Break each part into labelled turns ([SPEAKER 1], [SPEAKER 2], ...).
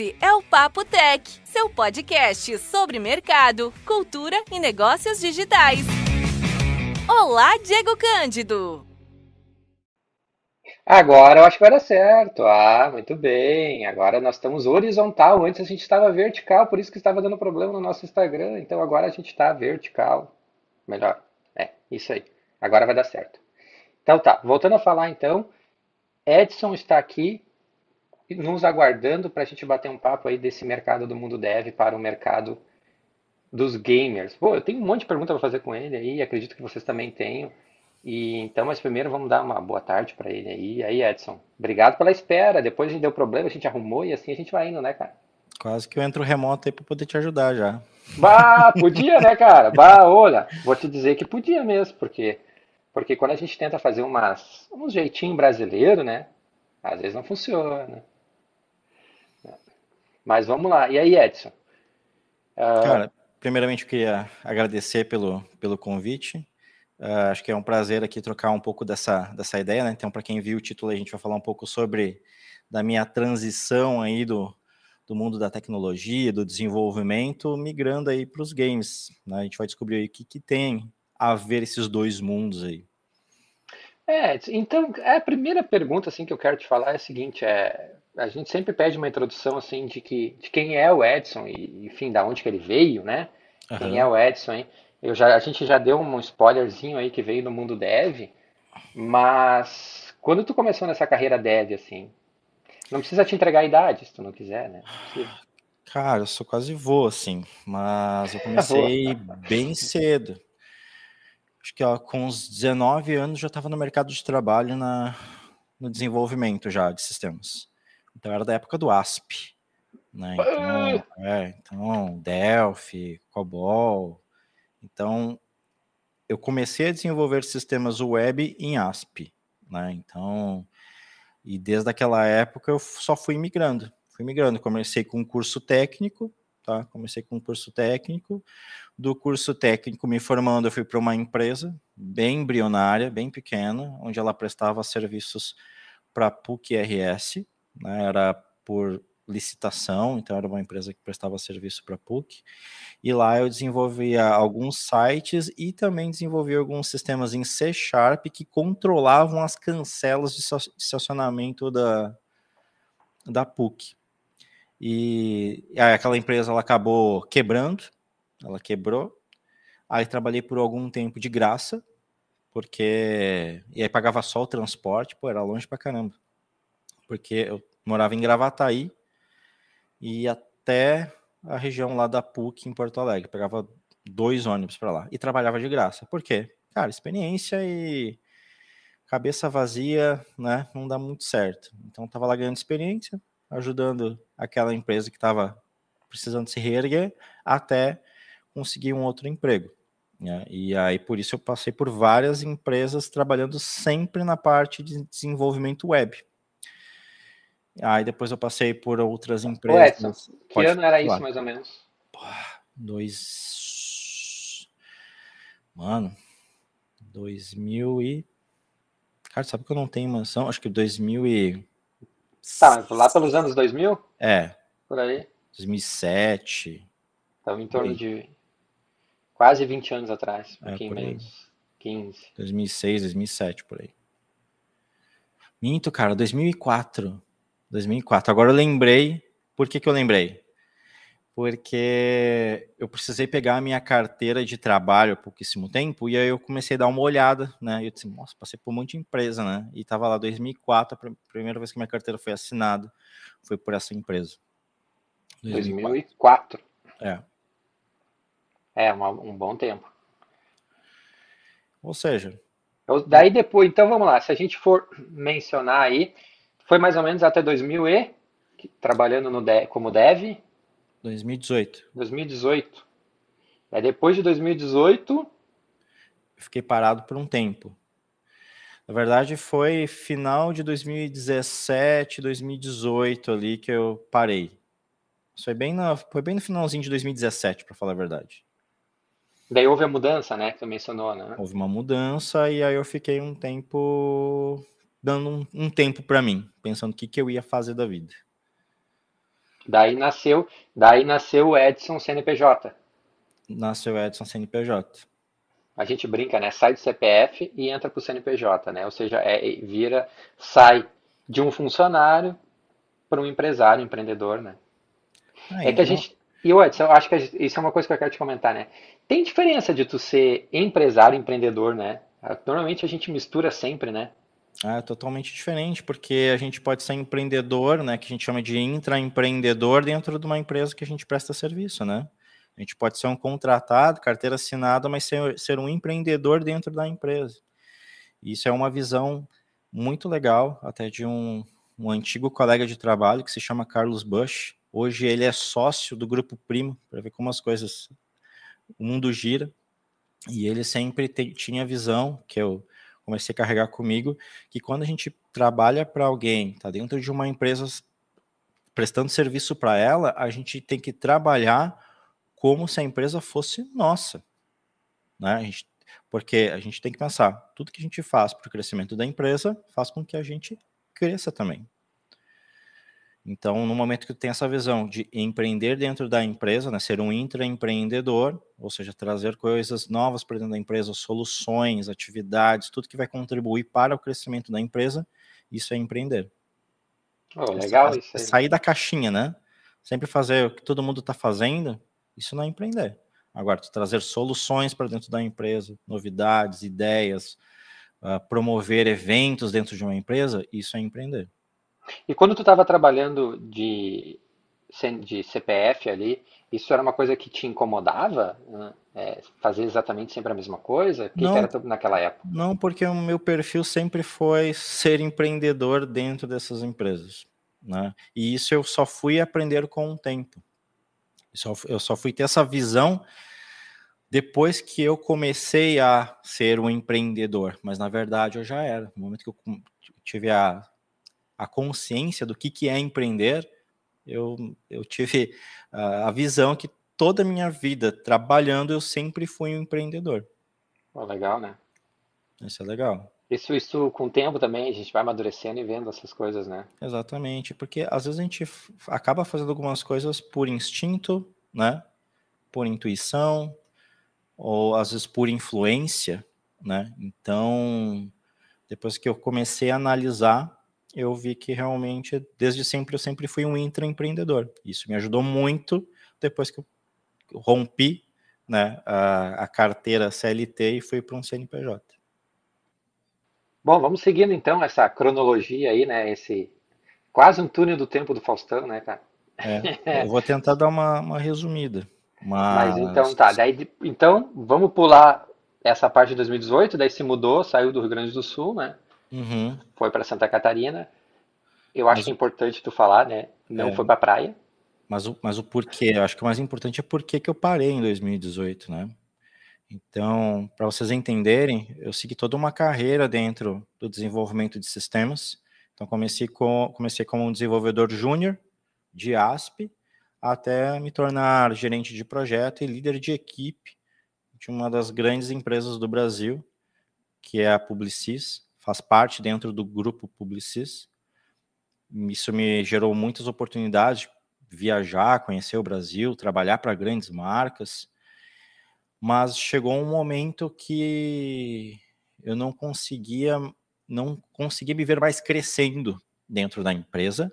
[SPEAKER 1] Esse é o Papo Tech, seu podcast sobre mercado, cultura e negócios digitais. Olá, Diego Cândido!
[SPEAKER 2] Agora eu acho que vai dar certo. Ah, muito bem. Agora nós estamos horizontal. Antes a gente estava vertical, por isso que estava dando problema no nosso Instagram. Então agora a gente está vertical. Melhor. É, isso aí. Agora vai dar certo. Então tá, voltando a falar então. Edson está aqui nos aguardando para a gente bater um papo aí desse mercado do mundo dev para o mercado dos gamers. Pô, eu tenho um monte de pergunta para fazer com ele aí, acredito que vocês também tenham. E então, mas primeiro vamos dar uma boa tarde para ele aí. E aí, Edson, obrigado pela espera. Depois a gente deu problema, a gente arrumou e assim a gente vai indo, né, cara?
[SPEAKER 3] Quase que eu entro remoto aí para poder te ajudar já.
[SPEAKER 2] Bah, podia, né, cara? Bah, olha, vou te dizer que podia mesmo, porque porque quando a gente tenta fazer umas um jeitinho brasileiro, né? Às vezes não funciona. Mas vamos lá. E aí, Edson?
[SPEAKER 3] Uh... Cara, primeiramente eu queria agradecer pelo, pelo convite. Uh, acho que é um prazer aqui trocar um pouco dessa, dessa ideia, né? Então, para quem viu o título, a gente vai falar um pouco sobre da minha transição aí do, do mundo da tecnologia, do desenvolvimento, migrando aí para os games. Né? A gente vai descobrir aí o que, que tem a ver esses dois mundos aí.
[SPEAKER 2] É, então, a primeira pergunta assim que eu quero te falar é a seguinte, é, a gente sempre pede uma introdução assim de que de quem é o Edson e enfim da onde que ele veio, né? Uhum. Quem é o Edson, hein? Eu já a gente já deu um spoilerzinho aí que veio no mundo dev, mas quando tu começou nessa carreira dev assim, não precisa te entregar a idade se tu não quiser, né?
[SPEAKER 3] Cara, eu sou quase vô assim, mas eu comecei bem cedo. Acho que ó, com uns 19 anos já estava no mercado de trabalho na, no desenvolvimento já de sistemas. Então era da época do ASP. Né? Então, é, então, Delphi, COBOL. Então, eu comecei a desenvolver sistemas web em ASP. Né? Então, e desde aquela época eu só fui migrando. Fui migrando. Comecei com um curso técnico, tá? Comecei com um curso técnico. Do curso técnico, me formando, eu fui para uma empresa bem embrionária, bem pequena, onde ela prestava serviços para PUC-RS, né, era por licitação, então era uma empresa que prestava serviço para a PUC, e lá eu desenvolvia alguns sites e também desenvolvia alguns sistemas em C Sharp que controlavam as cancelas de estacionamento da, da PUC. E aí aquela empresa ela acabou quebrando, ela quebrou, aí trabalhei por algum tempo de graça, porque e aí pagava só o transporte, pô, era longe pra caramba porque eu morava em Gravataí e até a região lá da PUC em Porto Alegre. Pegava dois ônibus para lá e trabalhava de graça. Por quê? Cara, experiência e cabeça vazia, né? Não dá muito certo. Então tava lá ganhando experiência, ajudando aquela empresa que estava precisando se reerguer até conseguir um outro emprego. Né? E aí por isso eu passei por várias empresas trabalhando sempre na parte de desenvolvimento web. Aí depois eu passei por outras empresas.
[SPEAKER 2] Edson, que Pode ano era falar. isso, mais ou menos?
[SPEAKER 3] dois. Mano, 2000 e. Cara, sabe que eu não tenho mansão? Acho que 2000 e.
[SPEAKER 2] Tá, lá pelos anos 2000?
[SPEAKER 3] É.
[SPEAKER 2] Por aí?
[SPEAKER 3] 2007.
[SPEAKER 2] Estava em torno de quase 20 anos atrás, um é, pouquinho menos. 15.
[SPEAKER 3] 2006, 2007, por aí. Minto, cara, 2004. 2004. Agora eu lembrei. Por que, que eu lembrei? Porque eu precisei pegar a minha carteira de trabalho há pouquíssimo tempo e aí eu comecei a dar uma olhada, né? E eu disse, nossa, passei por um monte de empresa, né? E tava lá 2004, a primeira vez que minha carteira foi assinada foi por essa empresa.
[SPEAKER 2] 2004. 2004.
[SPEAKER 3] É.
[SPEAKER 2] É, uma, um bom tempo.
[SPEAKER 3] Ou seja.
[SPEAKER 2] daí depois, então vamos lá, se a gente for mencionar aí, foi mais ou menos até 2000 e trabalhando no de, como dev?
[SPEAKER 3] 2018.
[SPEAKER 2] 2018. Aí depois de 2018 eu
[SPEAKER 3] fiquei parado por um tempo. Na verdade foi final de 2017, 2018 ali que eu parei. Foi bem, na, foi bem no finalzinho de 2017, para falar a verdade.
[SPEAKER 2] Daí houve a mudança, né? Que tu mencionou, né?
[SPEAKER 3] Houve uma mudança e aí eu fiquei um tempo dando um, um tempo para mim, pensando o que, que eu ia fazer da vida.
[SPEAKER 2] Daí nasceu, daí nasceu o Edson CNPJ.
[SPEAKER 3] Nasceu o Edson CNPJ.
[SPEAKER 2] A gente brinca, né? Sai do CPF e entra para o CNPJ, né? Ou seja, é, vira, sai de um funcionário para um empresário, empreendedor, né? Ah, é que a gente. E o Edson, eu acho que isso é uma coisa que eu quero te comentar, né? Tem diferença de tu ser empresário empreendedor, né? Normalmente a gente mistura sempre, né?
[SPEAKER 3] É totalmente diferente, porque a gente pode ser empreendedor, né? Que a gente chama de intraempreendedor dentro de uma empresa que a gente presta serviço, né? A gente pode ser um contratado, carteira assinada, mas ser, ser um empreendedor dentro da empresa. Isso é uma visão muito legal, até de um, um antigo colega de trabalho que se chama Carlos Bush. Hoje ele é sócio do Grupo Primo, para ver como as coisas, o mundo gira. E ele sempre te, tinha visão, que eu comecei a carregar comigo, que quando a gente trabalha para alguém, está dentro de uma empresa prestando serviço para ela, a gente tem que trabalhar como se a empresa fosse nossa. Né? A gente, porque a gente tem que pensar, tudo que a gente faz para o crescimento da empresa faz com que a gente cresça também. Então, no momento que tu tem essa visão de empreender dentro da empresa, né, ser um intraempreendedor, ou seja, trazer coisas novas para dentro da empresa, soluções, atividades, tudo que vai contribuir para o crescimento da empresa, isso é empreender.
[SPEAKER 2] Oh, legal
[SPEAKER 3] isso aí. Sair da caixinha, né? Sempre fazer o que todo mundo está fazendo, isso não é empreender. Agora, tu trazer soluções para dentro da empresa, novidades, ideias, uh, promover eventos dentro de uma empresa, isso é empreender.
[SPEAKER 2] E quando tu estava trabalhando de, de CPF ali, isso era uma coisa que te incomodava? Né? É, fazer exatamente sempre a mesma coisa? O que,
[SPEAKER 3] não,
[SPEAKER 2] que era naquela época?
[SPEAKER 3] Não, porque o meu perfil sempre foi ser empreendedor dentro dessas empresas. Né? E isso eu só fui aprender com o tempo. Eu só fui ter essa visão depois que eu comecei a ser um empreendedor, mas na verdade eu já era. No momento que eu tive a, a consciência do que, que é empreender, eu, eu tive a, a visão que toda a minha vida trabalhando eu sempre fui um empreendedor.
[SPEAKER 2] Oh, legal, né?
[SPEAKER 3] Isso é legal.
[SPEAKER 2] Isso, isso com o tempo também, a gente vai amadurecendo e vendo essas coisas, né?
[SPEAKER 3] Exatamente, porque às vezes a gente acaba fazendo algumas coisas por instinto, né? Por intuição, ou às vezes por influência, né? Então, depois que eu comecei a analisar, eu vi que realmente, desde sempre, eu sempre fui um intraempreendedor. Isso me ajudou muito depois que eu rompi né, a, a carteira CLT e fui para um CNPJ.
[SPEAKER 2] Bom, vamos seguindo então essa cronologia aí, né? Esse quase um túnel do tempo do Faustão, né, cara?
[SPEAKER 3] É, eu vou tentar dar uma, uma resumida.
[SPEAKER 2] Mas... mas... então tá, daí então vamos pular essa parte de 2018, daí se mudou, saiu do Rio Grande do Sul, né?
[SPEAKER 3] Uhum.
[SPEAKER 2] Foi para Santa Catarina. Eu acho mas... importante tu falar, né? Não é. foi para praia.
[SPEAKER 3] Mas o, mas o porquê, eu acho que o mais importante é por que eu parei em 2018, né? Então, para vocês entenderem, eu segui toda uma carreira dentro do desenvolvimento de sistemas. Então, comecei, com, comecei como um desenvolvedor júnior de ASP, até me tornar gerente de projeto e líder de equipe de uma das grandes empresas do Brasil, que é a Publicis, faz parte dentro do grupo Publicis. Isso me gerou muitas oportunidades de viajar, conhecer o Brasil, trabalhar para grandes marcas mas chegou um momento que eu não conseguia não conseguia me ver mais crescendo dentro da empresa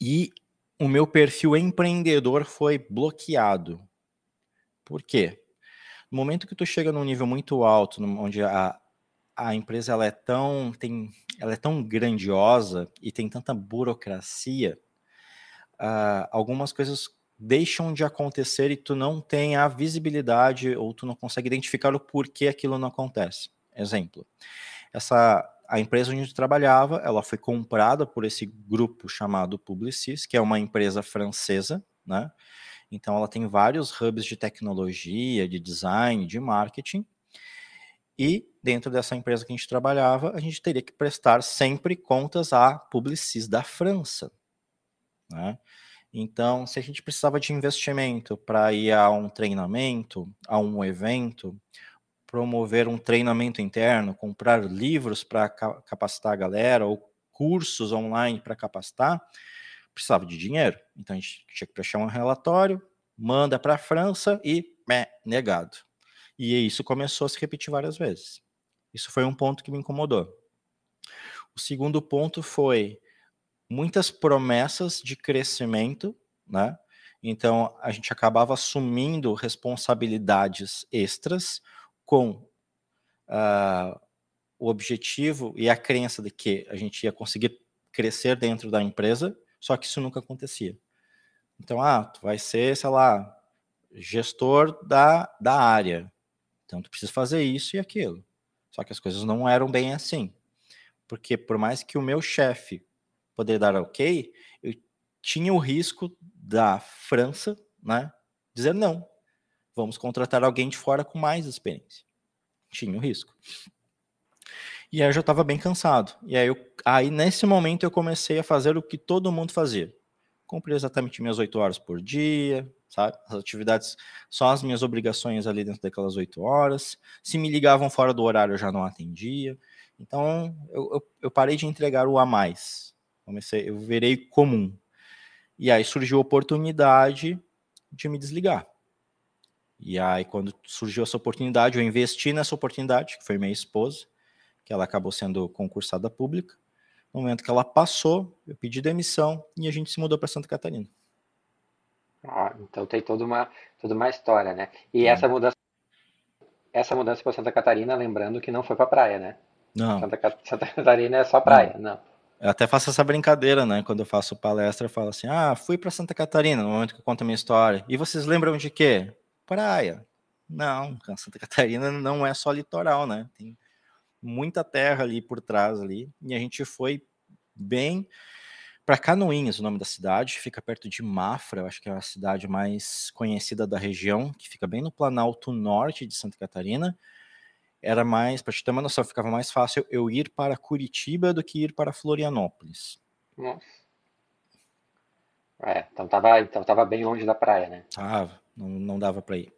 [SPEAKER 3] e o meu perfil empreendedor foi bloqueado. Por quê? No momento que tu chega num nível muito alto, onde a, a empresa ela é tão tem ela é tão grandiosa e tem tanta burocracia, uh, algumas coisas deixam de acontecer e tu não tem a visibilidade ou tu não consegue identificar o porquê aquilo não acontece. Exemplo, essa a empresa onde eu trabalhava, ela foi comprada por esse grupo chamado Publicis, que é uma empresa francesa, né? Então ela tem vários hubs de tecnologia, de design, de marketing. E dentro dessa empresa que a gente trabalhava, a gente teria que prestar sempre contas à Publicis da França, né? Então, se a gente precisava de investimento para ir a um treinamento, a um evento, promover um treinamento interno, comprar livros para capacitar a galera ou cursos online para capacitar, precisava de dinheiro. Então a gente tinha que fechar um relatório, manda para a França e meh, negado. E isso começou a se repetir várias vezes. Isso foi um ponto que me incomodou. O segundo ponto foi muitas promessas de crescimento, né? Então a gente acabava assumindo responsabilidades extras com uh, o objetivo e a crença de que a gente ia conseguir crescer dentro da empresa, só que isso nunca acontecia. Então, ah, tu vai ser, sei lá, gestor da, da área. Então, tu precisa fazer isso e aquilo. Só que as coisas não eram bem assim. Porque por mais que o meu chefe poder dar ok, eu tinha o risco da França, né, dizer não. Vamos contratar alguém de fora com mais experiência. Tinha o risco. E aí eu já estava bem cansado. E aí, eu, aí, nesse momento, eu comecei a fazer o que todo mundo fazia. Cumpri exatamente minhas oito horas por dia, sabe? As atividades, só as minhas obrigações ali dentro daquelas oito horas. Se me ligavam fora do horário, eu já não atendia. Então, eu, eu, eu parei de entregar o a mais. Comecei, eu virei comum. E aí surgiu a oportunidade de me desligar. E aí, quando surgiu essa oportunidade, eu investi nessa oportunidade, que foi minha esposa, que ela acabou sendo concursada pública. No momento que ela passou, eu pedi demissão e a gente se mudou para Santa Catarina.
[SPEAKER 2] Ah, então tem toda uma, toda uma história, né? E essa mudança essa mudança para Santa Catarina, lembrando que não foi para praia, né?
[SPEAKER 3] Não.
[SPEAKER 2] Santa, Santa, Catarina é só praia, não. não.
[SPEAKER 3] Eu até faço essa brincadeira, né? Quando eu faço palestra, eu falo assim: ah, fui para Santa Catarina, no momento que eu conto a minha história. E vocês lembram de quê? Praia. Não, Santa Catarina não é só litoral, né? Tem muita terra ali por trás ali. E a gente foi bem para Canoinhas, o nome da cidade, fica perto de Mafra, eu acho que é a cidade mais conhecida da região, que fica bem no Planalto Norte de Santa Catarina era mais, para te ter uma noção, ficava mais fácil eu ir para Curitiba do que ir para Florianópolis.
[SPEAKER 2] Nossa. É, então tava, então tava bem longe da praia, né?
[SPEAKER 3] Tava, não, não dava para ir.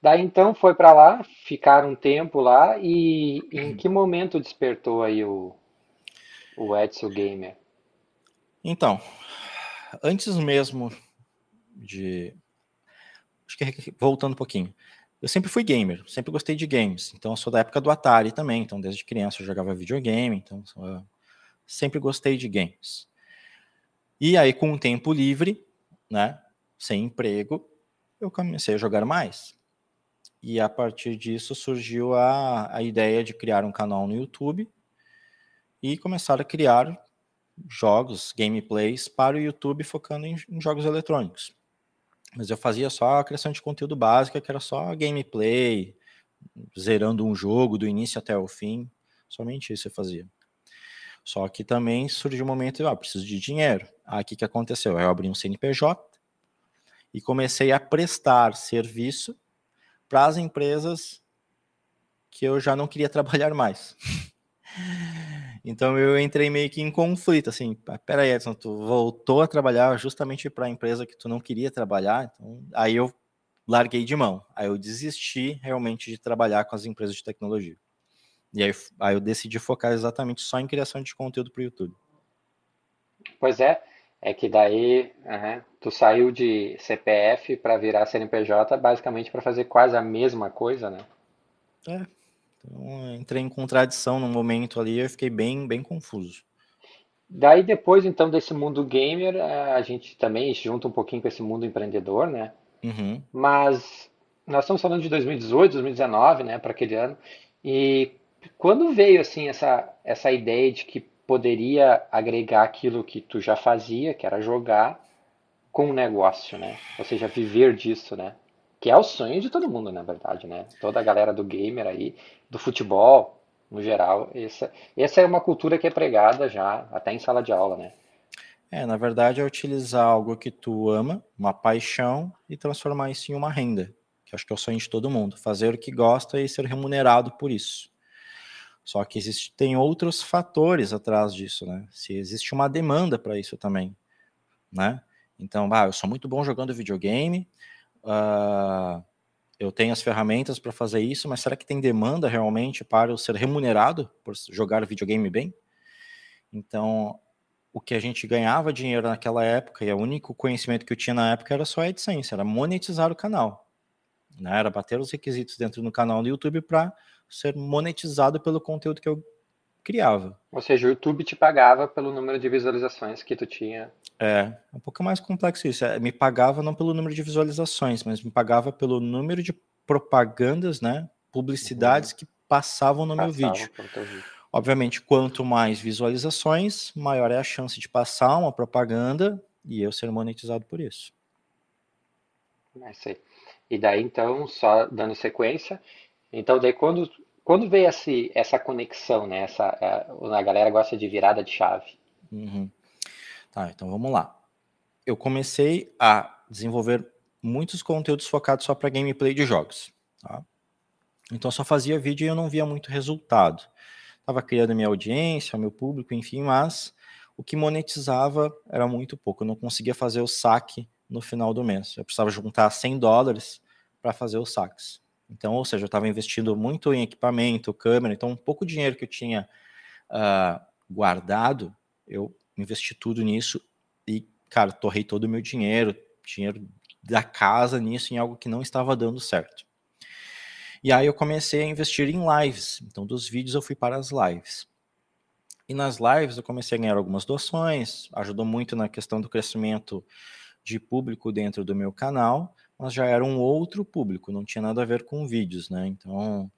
[SPEAKER 2] Daí então foi para lá, ficaram um tempo lá e em que momento despertou aí o, o Edson Gamer?
[SPEAKER 3] Então, antes mesmo de. Voltando um pouquinho eu sempre fui gamer, sempre gostei de games. Então, eu sou da época do Atari também. Então, desde criança eu jogava videogame. Então, eu sempre gostei de games. E aí, com o tempo livre, né, sem emprego, eu comecei a jogar mais. E a partir disso surgiu a, a ideia de criar um canal no YouTube e começar a criar jogos, gameplays para o YouTube focando em, em jogos eletrônicos. Mas eu fazia só a criação de conteúdo básica, que era só gameplay, zerando um jogo do início até o fim. Somente isso eu fazia. Só que também surgiu um momento, ah, preciso de dinheiro. Aí o que, que aconteceu? Eu abri um CNPJ e comecei a prestar serviço para as empresas que eu já não queria trabalhar mais. Então eu entrei meio que em conflito, assim, peraí, Edson, tu voltou a trabalhar justamente para a empresa que tu não queria trabalhar, então aí eu larguei de mão, aí eu desisti realmente de trabalhar com as empresas de tecnologia. E aí, aí eu decidi focar exatamente só em criação de conteúdo para o YouTube.
[SPEAKER 2] Pois é, é que daí uhum, tu saiu de CPF para virar CNPJ basicamente para fazer quase a mesma coisa, né?
[SPEAKER 3] É, então, entrei em contradição no momento ali, eu fiquei bem, bem confuso.
[SPEAKER 2] Daí depois, então, desse mundo gamer, eh, a gente também junta um pouquinho com esse mundo empreendedor, né?
[SPEAKER 3] Uhum.
[SPEAKER 2] Mas nós estamos falando de 2018, 2019, né, para aquele ano. E quando veio assim essa essa ideia de que poderia agregar aquilo que tu já fazia, que era jogar, com um negócio, né? Ou seja, viver disso, né? Que é o sonho de todo mundo, na verdade, né? Toda a galera do gamer aí do futebol, no geral. Essa, essa é uma cultura que é pregada já, até em sala de aula, né?
[SPEAKER 3] É, na verdade é utilizar algo que tu ama, uma paixão, e transformar isso em uma renda, que acho que é o sonho de todo mundo, fazer o que gosta e ser remunerado por isso. Só que existem outros fatores atrás disso, né? Se existe uma demanda para isso também, né? Então, ah, eu sou muito bom jogando videogame, uh, eu tenho as ferramentas para fazer isso, mas será que tem demanda realmente para eu ser remunerado por jogar videogame bem? Então, o que a gente ganhava dinheiro naquela época, e o único conhecimento que eu tinha na época era só a AdSense, era monetizar o canal. Né? Era bater os requisitos dentro do canal do YouTube para ser monetizado pelo conteúdo que eu criava.
[SPEAKER 2] Ou seja, o YouTube te pagava pelo número de visualizações que tu tinha.
[SPEAKER 3] É, é um pouco mais complexo isso. É, me pagava não pelo número de visualizações, mas me pagava pelo número de propagandas, né? Publicidades uhum. que passavam no passavam meu vídeo. Obviamente, quanto mais visualizações, maior é a chance de passar uma propaganda e eu ser monetizado por isso.
[SPEAKER 2] É isso aí. E daí, então, só dando sequência, então daí quando, quando veio esse, essa conexão, né? Essa, a, a galera gosta de virada de chave.
[SPEAKER 3] Uhum. Tá, então vamos lá. Eu comecei a desenvolver muitos conteúdos focados só para gameplay de jogos. Tá? Então eu só fazia vídeo e eu não via muito resultado estava criando minha audiência, meu público, enfim, mas o que monetizava era muito pouco. Eu não conseguia fazer o saque no final do mês. Eu precisava juntar 100 dólares para fazer os saques. Então, ou seja, eu estava investindo muito em equipamento, câmera, então um pouco dinheiro que eu tinha uh, guardado, eu investi tudo nisso e, cara, torrei todo o meu dinheiro, dinheiro da casa nisso, em algo que não estava dando certo. E aí eu comecei a investir em lives. Então, dos vídeos eu fui para as lives. E nas lives eu comecei a ganhar algumas doações, ajudou muito na questão do crescimento de público dentro do meu canal, mas já era um outro público, não tinha nada a ver com vídeos, né? Então,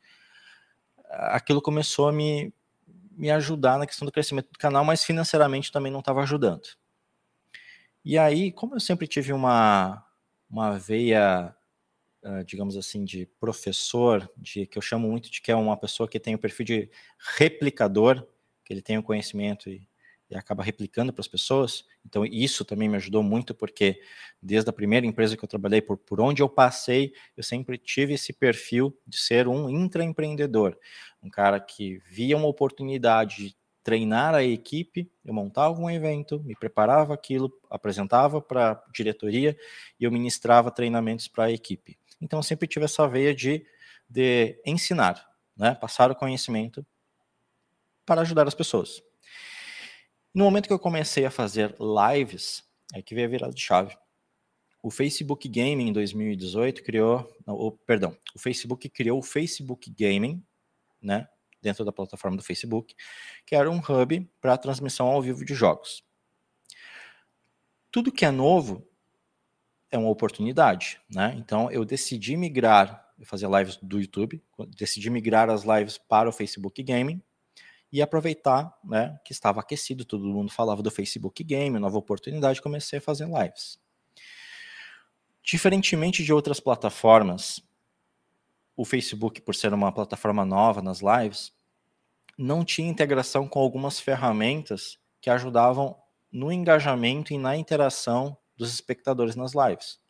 [SPEAKER 3] aquilo começou a me, me ajudar na questão do crescimento do canal, mas financeiramente também não estava ajudando. E aí, como eu sempre tive uma, uma veia uh, digamos assim, de professor, de que eu chamo muito de que é uma pessoa que tem o perfil de replicador, que ele tem o conhecimento e, e acaba replicando para as pessoas. Então, isso também me ajudou muito, porque desde a primeira empresa que eu trabalhei, por, por onde eu passei, eu sempre tive esse perfil de ser um intraempreendedor, um cara que via uma oportunidade de treinar a equipe, eu montava um evento, me preparava aquilo, apresentava para a diretoria e eu ministrava treinamentos para a equipe. Então, eu sempre tive essa veia de, de ensinar, né? passar o conhecimento para ajudar as pessoas. No momento que eu comecei a fazer lives, é que veio a virada de chave. O Facebook Gaming em 2018 criou, não, o, perdão, o Facebook criou o Facebook Gaming, né, dentro da plataforma do Facebook, que era um hub para transmissão ao vivo de jogos. Tudo que é novo é uma oportunidade, né? Então eu decidi migrar, fazer lives do YouTube, decidi migrar as lives para o Facebook Gaming e aproveitar, né, que estava aquecido, todo mundo falava do Facebook Game, nova oportunidade, comecei a fazer lives. Diferentemente de outras plataformas, o Facebook, por ser uma plataforma nova nas lives, não tinha integração com algumas ferramentas que ajudavam no engajamento e na interação dos espectadores nas lives.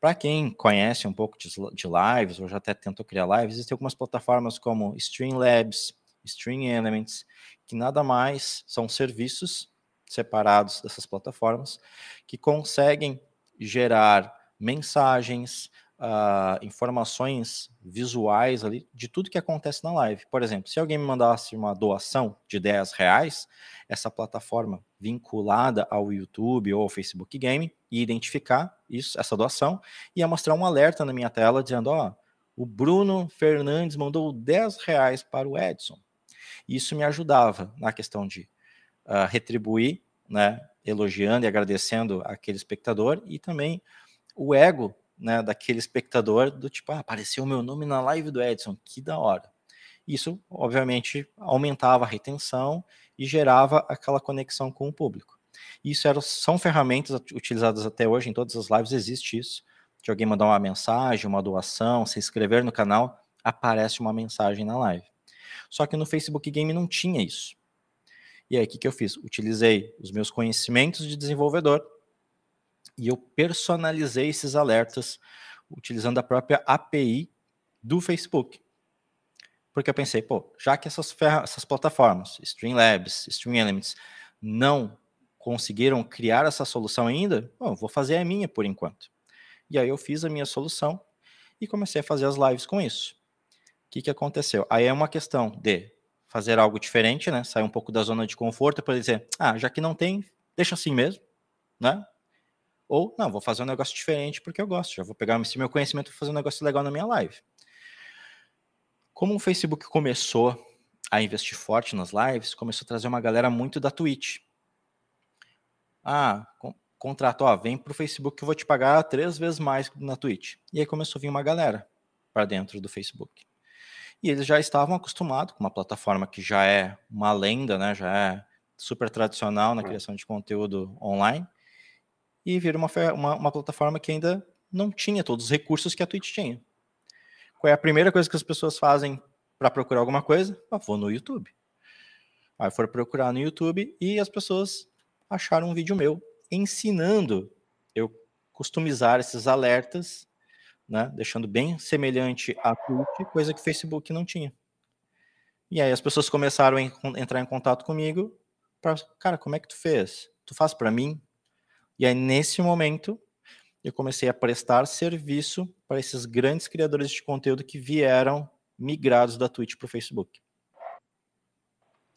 [SPEAKER 3] Para quem conhece um pouco de, lives, ou já até tentou criar lives, existem algumas plataformas como Streamlabs, Stream Elements, que nada mais são serviços separados dessas plataformas que conseguem gerar mensagens, uh, informações visuais ali de tudo que acontece na live. Por exemplo, se alguém me mandasse uma doação de 10 reais, essa plataforma vinculada ao YouTube ou ao Facebook Game ia identificar isso, essa doação, e ia mostrar um alerta na minha tela dizendo, ó, oh, o Bruno Fernandes mandou 10 reais para o Edson. Isso me ajudava na questão de uh, retribuir, né, elogiando e agradecendo aquele espectador, e também o ego né, daquele espectador do tipo, ah, apareceu o meu nome na live do Edson, que da hora. Isso, obviamente, aumentava a retenção e gerava aquela conexão com o público. Isso era, são ferramentas utilizadas até hoje, em todas as lives existe isso, de alguém mandar uma mensagem, uma doação, se inscrever no canal, aparece uma mensagem na live. Só que no Facebook Game não tinha isso. E aí, o que, que eu fiz? Utilizei os meus conhecimentos de desenvolvedor e eu personalizei esses alertas utilizando a própria API do Facebook. Porque eu pensei, pô, já que essas, essas plataformas, Streamlabs, StreamElements, não conseguiram criar essa solução ainda, bom, vou fazer a minha por enquanto. E aí eu fiz a minha solução e comecei a fazer as lives com isso. Que, que aconteceu? Aí é uma questão de fazer algo diferente, né? Sair um pouco da zona de conforto para dizer, ah, já que não tem, deixa assim mesmo, né? Ou, não, vou fazer um negócio diferente porque eu gosto, já vou pegar esse meu conhecimento e fazer um negócio legal na minha live. Como o Facebook começou a investir forte nas lives, começou a trazer uma galera muito da Twitch. Ah, com, contrato, ó, vem pro Facebook que eu vou te pagar três vezes mais na Twitch. E aí começou a vir uma galera para dentro do Facebook. E eles já estavam acostumados com uma plataforma que já é uma lenda, né? Já é super tradicional na criação de conteúdo online. E vira uma, uma, uma plataforma que ainda não tinha todos os recursos que a Twitch tinha. Qual é a primeira coisa que as pessoas fazem para procurar alguma coisa? Ah, vou no YouTube. Aí foram procurar no YouTube e as pessoas acharam um vídeo meu ensinando eu customizar esses alertas, né, deixando bem semelhante a Twitch, coisa que o Facebook não tinha. E aí as pessoas começaram a entrar em contato comigo para, cara, como é que tu fez? Tu faz para mim? E aí nesse momento eu comecei a prestar serviço para esses grandes criadores de conteúdo que vieram migrados da Twitch para o Facebook.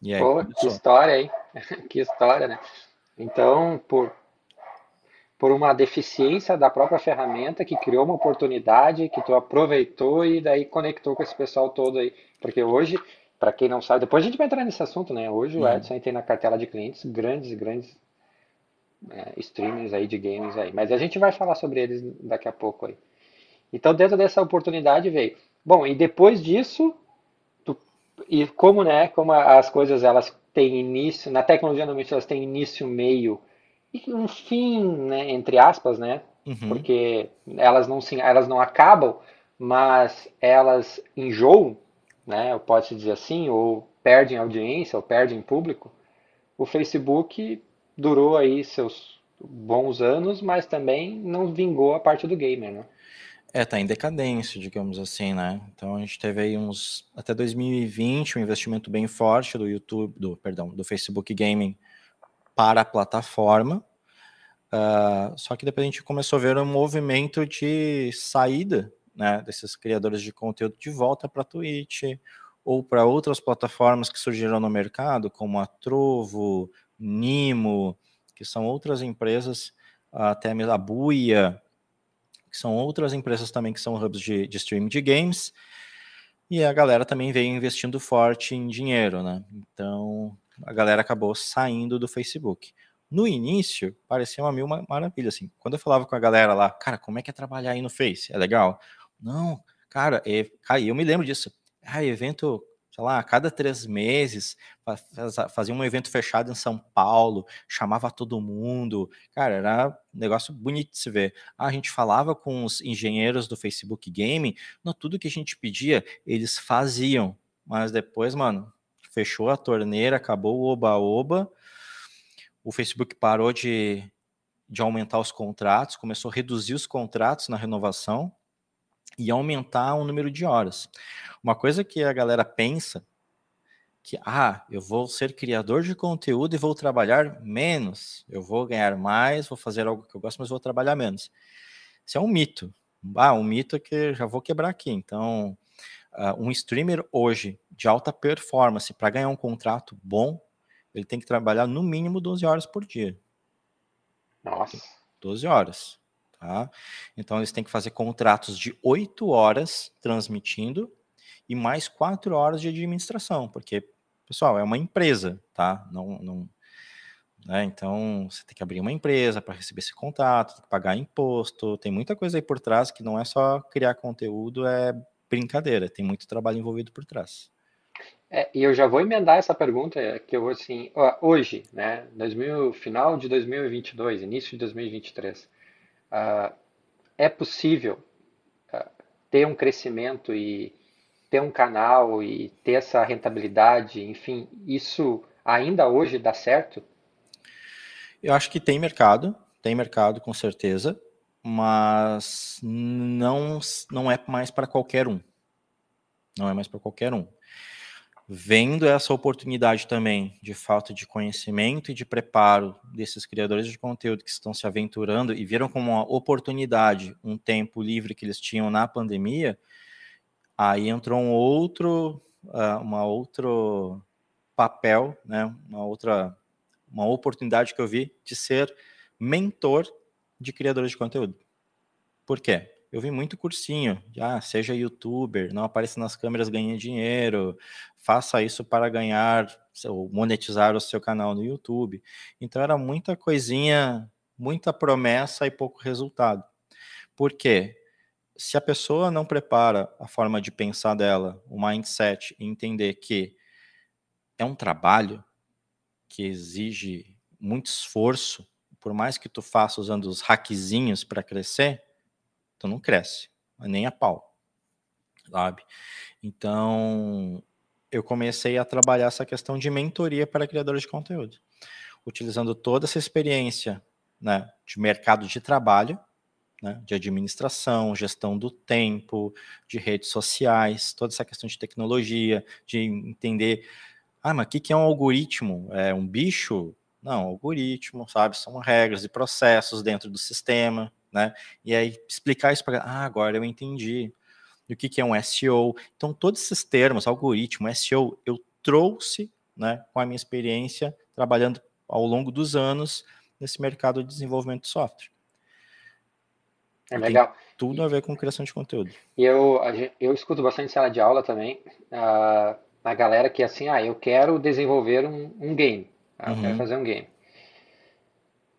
[SPEAKER 2] E aí, Pô, que história, hein? que história, né? Então, por, por uma deficiência da própria ferramenta que criou uma oportunidade que tu aproveitou e daí conectou com esse pessoal todo aí. Porque hoje, para quem não sabe, depois a gente vai entrar nesse assunto, né? Hoje o uhum. Edson tem na cartela de clientes grandes, grandes é, streamers aí de games aí. Mas a gente vai falar sobre eles daqui a pouco aí. Então, dentro dessa oportunidade veio. Bom, e depois disso, tu, e como, né, como as coisas elas têm início, na tecnologia normalmente elas têm início, meio um fim, né, entre aspas, né? Uhum. Porque elas não se, elas não acabam, mas elas enjoam, né? Pode se dizer assim, ou perdem audiência, ou perdem público. O Facebook durou aí seus bons anos, mas também não vingou a parte do gamer, né?
[SPEAKER 3] É, tá em decadência, digamos assim, né? Então a gente teve aí uns até 2020 um investimento bem forte do YouTube, do perdão, do Facebook Gaming para a plataforma. Uh, só que depois a gente começou a ver um movimento de saída, né, desses criadores de conteúdo de volta para a Twitch ou para outras plataformas que surgiram no mercado, como a Trovo, Nimo, que são outras empresas, até mesmo a Buia, que são outras empresas também que são hubs de, de streaming de games, e a galera também veio investindo forte em dinheiro, né? Então a galera acabou saindo do Facebook. No início, parecia uma mil maravilha, assim. Quando eu falava com a galera lá, cara, como é que é trabalhar aí no Face? É legal? Não, cara, é, cara eu me lembro disso. Ah, evento sei lá, a cada três meses, fazia um evento fechado em São Paulo, chamava todo mundo, cara, era um negócio bonito de se ver. Ah, a gente falava com os engenheiros do Facebook Gaming, não, tudo que a gente pedia, eles faziam, mas depois, mano, fechou a torneira, acabou o oba-oba, o Facebook parou de, de aumentar os contratos, começou a reduzir os contratos na renovação, e aumentar o número de horas. Uma coisa que a galera pensa que ah, eu vou ser criador de conteúdo e vou trabalhar menos, eu vou ganhar mais, vou fazer algo que eu gosto, mas vou trabalhar menos. Isso é um mito. Ah, um mito que já vou quebrar aqui. Então, uh, um streamer hoje de alta performance para ganhar um contrato bom, ele tem que trabalhar no mínimo 12 horas por dia.
[SPEAKER 2] Nossa.
[SPEAKER 3] 12 horas. Tá? Então eles têm que fazer contratos de 8 horas transmitindo e mais 4 horas de administração, porque, pessoal, é uma empresa, tá? Não, não, né? Então você tem que abrir uma empresa para receber esse contato, tem que pagar imposto, tem muita coisa aí por trás que não é só criar conteúdo, é brincadeira, tem muito trabalho envolvido por trás.
[SPEAKER 2] É, e eu já vou emendar essa pergunta que eu vou assim, hoje, né, 2000, final de 2022, início de 2023, uh, é possível uh, ter um crescimento e ter um canal e ter essa rentabilidade, enfim, isso ainda hoje dá certo?
[SPEAKER 3] Eu acho que tem mercado, tem mercado com certeza, mas não, não é mais para qualquer um. Não é mais para qualquer um vendo essa oportunidade também de falta de conhecimento e de preparo desses criadores de conteúdo que estão se aventurando e viram como uma oportunidade um tempo livre que eles tinham na pandemia, aí entrou um outro uh, uma outro papel, né, uma outra uma oportunidade que eu vi de ser mentor de criadores de conteúdo. Por quê? Eu vi muito cursinho, ah, seja youtuber, não apareça nas câmeras, ganhe dinheiro, faça isso para ganhar ou monetizar o seu canal no YouTube. Então era muita coisinha, muita promessa e pouco resultado. Por quê? Se a pessoa não prepara a forma de pensar dela, o mindset, e entender que é um trabalho que exige muito esforço, por mais que tu faça usando os hackzinhos para crescer, tu não cresce, nem a pau, sabe? Então, eu comecei a trabalhar essa questão de mentoria para criadores de conteúdo, utilizando toda essa experiência né, de mercado de trabalho, né, de administração, gestão do tempo, de redes sociais, toda essa questão de tecnologia, de entender, ah, mas o que é um algoritmo? É um bicho? Não, algoritmo, sabe? São regras e processos dentro do sistema, né? E aí explicar isso para, ah, agora eu entendi o que, que é um SEO. Então, todos esses termos, algoritmo, SEO, eu trouxe, né, com a minha experiência trabalhando ao longo dos anos nesse mercado de desenvolvimento de software.
[SPEAKER 2] É legal. Tem
[SPEAKER 3] tudo a ver com criação de conteúdo.
[SPEAKER 2] E eu, eu escuto bastante sala de aula também, a, a galera que é assim, ah, eu quero desenvolver um, um game, ah, eu uhum. quero fazer um game.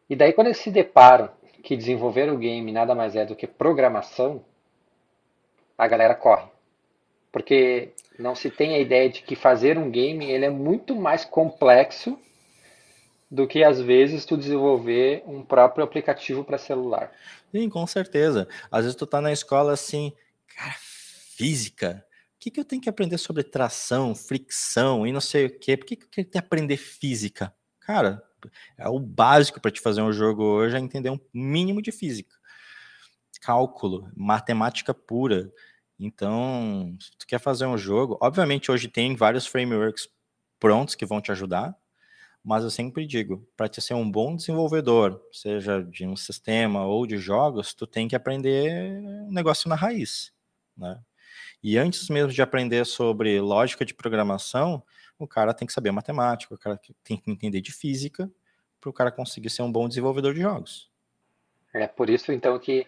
[SPEAKER 2] E daí quando eles se deparam que desenvolver o game nada mais é do que programação, a galera corre. Porque não se tem a ideia de que fazer um game ele é muito mais complexo do que às vezes tu desenvolver um próprio aplicativo para celular.
[SPEAKER 3] Sim, com certeza. Às vezes tu tá na escola assim, cara, física. Que, que eu tenho que aprender sobre tração, fricção e não sei o quê? Por que, que eu quero que aprender física? Cara, é o básico para te fazer um jogo hoje é entender um mínimo de física. Cálculo, matemática pura. Então, se tu quer fazer um jogo, obviamente hoje tem vários frameworks prontos que vão te ajudar, mas eu sempre digo, para te ser um bom desenvolvedor, seja de um sistema ou de jogos, tu tem que aprender negócio na raiz, né? E antes mesmo de aprender sobre lógica de programação, o cara tem que saber matemática, o cara tem que entender de física para o cara conseguir ser um bom desenvolvedor de jogos.
[SPEAKER 2] É por isso então que,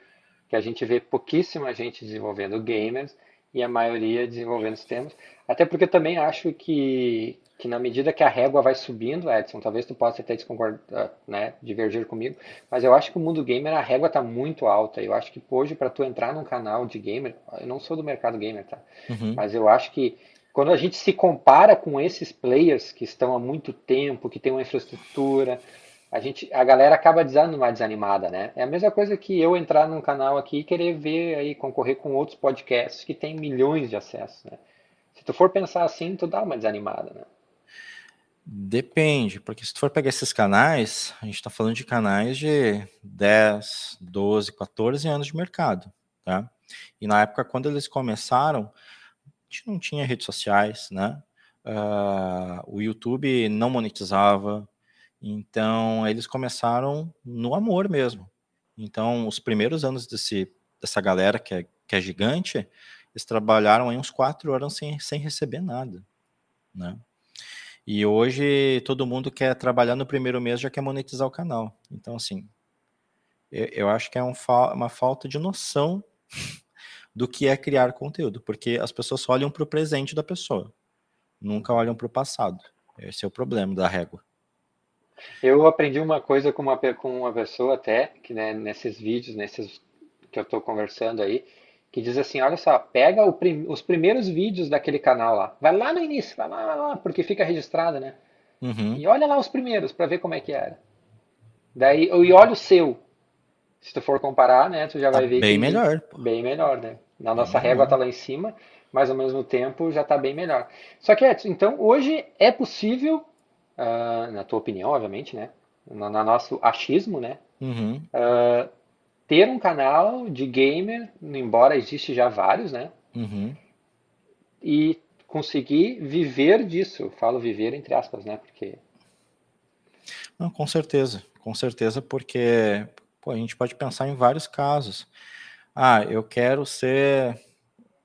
[SPEAKER 2] que a gente vê pouquíssima gente desenvolvendo gamers e a maioria desenvolvendo sistemas. Até porque eu também acho que, que na medida que a régua vai subindo, Edson, talvez tu possa até desconcordar, ah, né, divergir comigo, mas eu acho que o mundo gamer a régua está muito alta. Eu acho que hoje para tu entrar num canal de gamer, eu não sou do mercado gamer, tá? Uhum. Mas eu acho que quando a gente se compara com esses players que estão há muito tempo, que têm uma infraestrutura, a gente, a galera acaba dando uma desanimada, né? É a mesma coisa que eu entrar num canal aqui e querer ver aí concorrer com outros podcasts que tem milhões de acessos, né? Se tu for pensar assim, tu dá uma desanimada, né?
[SPEAKER 3] Depende, porque se tu for pegar esses canais, a gente está falando de canais de 10, 12, 14 anos de mercado, tá? E na época, quando eles começaram, gente não tinha redes sociais, né? Uh, o YouTube não monetizava, então eles começaram no amor mesmo. Então, os primeiros anos desse, dessa galera que é, que é gigante, eles trabalharam aí uns quatro anos sem, sem receber nada, né? E hoje todo mundo quer trabalhar no primeiro mês já quer monetizar o canal. Então, assim, eu, eu acho que é um, uma falta de noção do que é criar conteúdo, porque as pessoas olham para o presente da pessoa, nunca olham para o passado. Esse é o problema da régua.
[SPEAKER 2] Eu aprendi uma coisa com uma, com uma pessoa até, que né, nesses vídeos, nesses que eu estou conversando aí, que diz assim, olha só, pega prim, os primeiros vídeos daquele canal lá, vai lá no início, vai lá, vai lá porque fica registrado, né? Uhum. E olha lá os primeiros para ver como é que era. Daí, e olha o seu. Se tu for comparar, né, tu já tá vai ver
[SPEAKER 3] bem que, melhor.
[SPEAKER 2] Bem melhor, né? Na nossa régua está lá em cima, mas ao mesmo tempo já está bem melhor. Só que, Edson, então hoje é possível, uh, na tua opinião, obviamente, né? No, no nosso achismo, né? Uhum. Uh, ter um canal de gamer, embora existe já vários, né? Uhum. E conseguir viver disso. falo viver entre aspas, né? Porque.
[SPEAKER 3] Não, com certeza, com certeza, porque pô, a gente pode pensar em vários casos. Ah, eu quero ser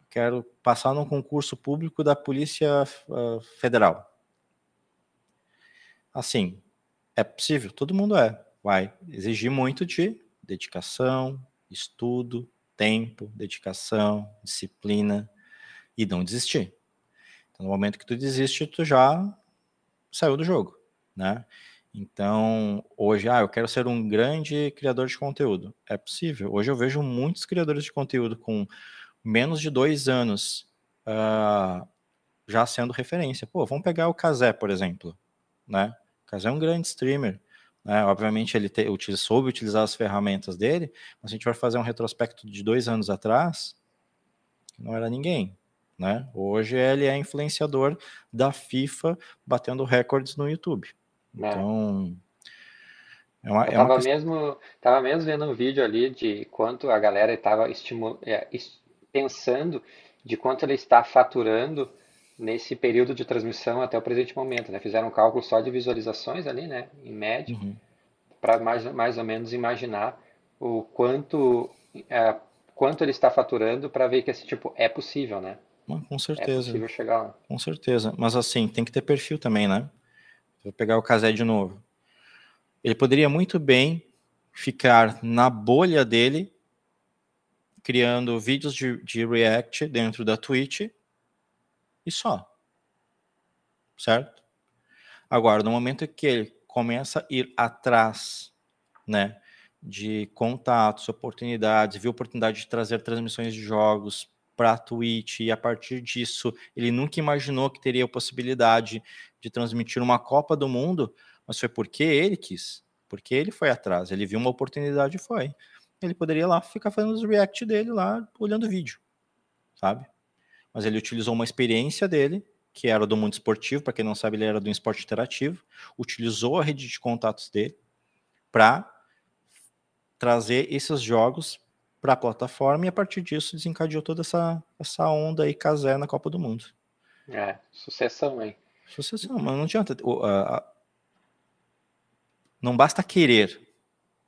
[SPEAKER 3] quero passar num concurso público da Polícia uh, Federal. Assim, é possível, todo mundo é. Vai exigir muito de dedicação, estudo, tempo, dedicação, disciplina e não desistir. Então, no momento que tu desiste, tu já saiu do jogo, né? Então, hoje, ah, eu quero ser um grande criador de conteúdo. É possível. Hoje eu vejo muitos criadores de conteúdo com menos de dois anos uh, já sendo referência. Pô, vamos pegar o Kazé, por exemplo, né? Kazé é um grande streamer, né? Obviamente ele te, soube utilizar as ferramentas dele, mas a gente vai fazer um retrospecto de dois anos atrás, não era ninguém, né? Hoje ele é influenciador da FIFA, batendo recordes no YouTube. É. Então,
[SPEAKER 2] é uma, eu é tava, mesmo, tava mesmo vendo um vídeo ali de quanto a galera estava é, pensando de quanto ele está faturando nesse período de transmissão até o presente momento. Né? Fizeram um cálculo só de visualizações ali, né? em média, uhum. para mais, mais ou menos imaginar o quanto, é, quanto ele está faturando para ver que esse tipo é possível, né?
[SPEAKER 3] Com certeza. É
[SPEAKER 2] possível chegar lá.
[SPEAKER 3] Com certeza. Mas assim, tem que ter perfil também, né? Vou pegar o Casé de novo. Ele poderia muito bem ficar na bolha dele, criando vídeos de, de React dentro da Twitch e só. Certo? Agora, no momento que ele começa a ir atrás, né, de contatos, oportunidades, viu oportunidade de trazer transmissões de jogos para a Twitch e a partir disso ele nunca imaginou que teria a possibilidade de transmitir uma Copa do Mundo, mas foi porque ele quis, porque ele foi atrás, ele viu uma oportunidade e foi. Ele poderia lá ficar fazendo os react dele lá, olhando vídeo, sabe? Mas ele utilizou uma experiência dele, que era do mundo esportivo, para quem não sabe, ele era do esporte interativo, utilizou a rede de contatos dele para trazer esses jogos para a plataforma e a partir disso desencadeou toda essa, essa onda aí casé na Copa do Mundo.
[SPEAKER 2] É, sucessão aí.
[SPEAKER 3] Sucessão, mas não adianta. O, a, a, não basta querer,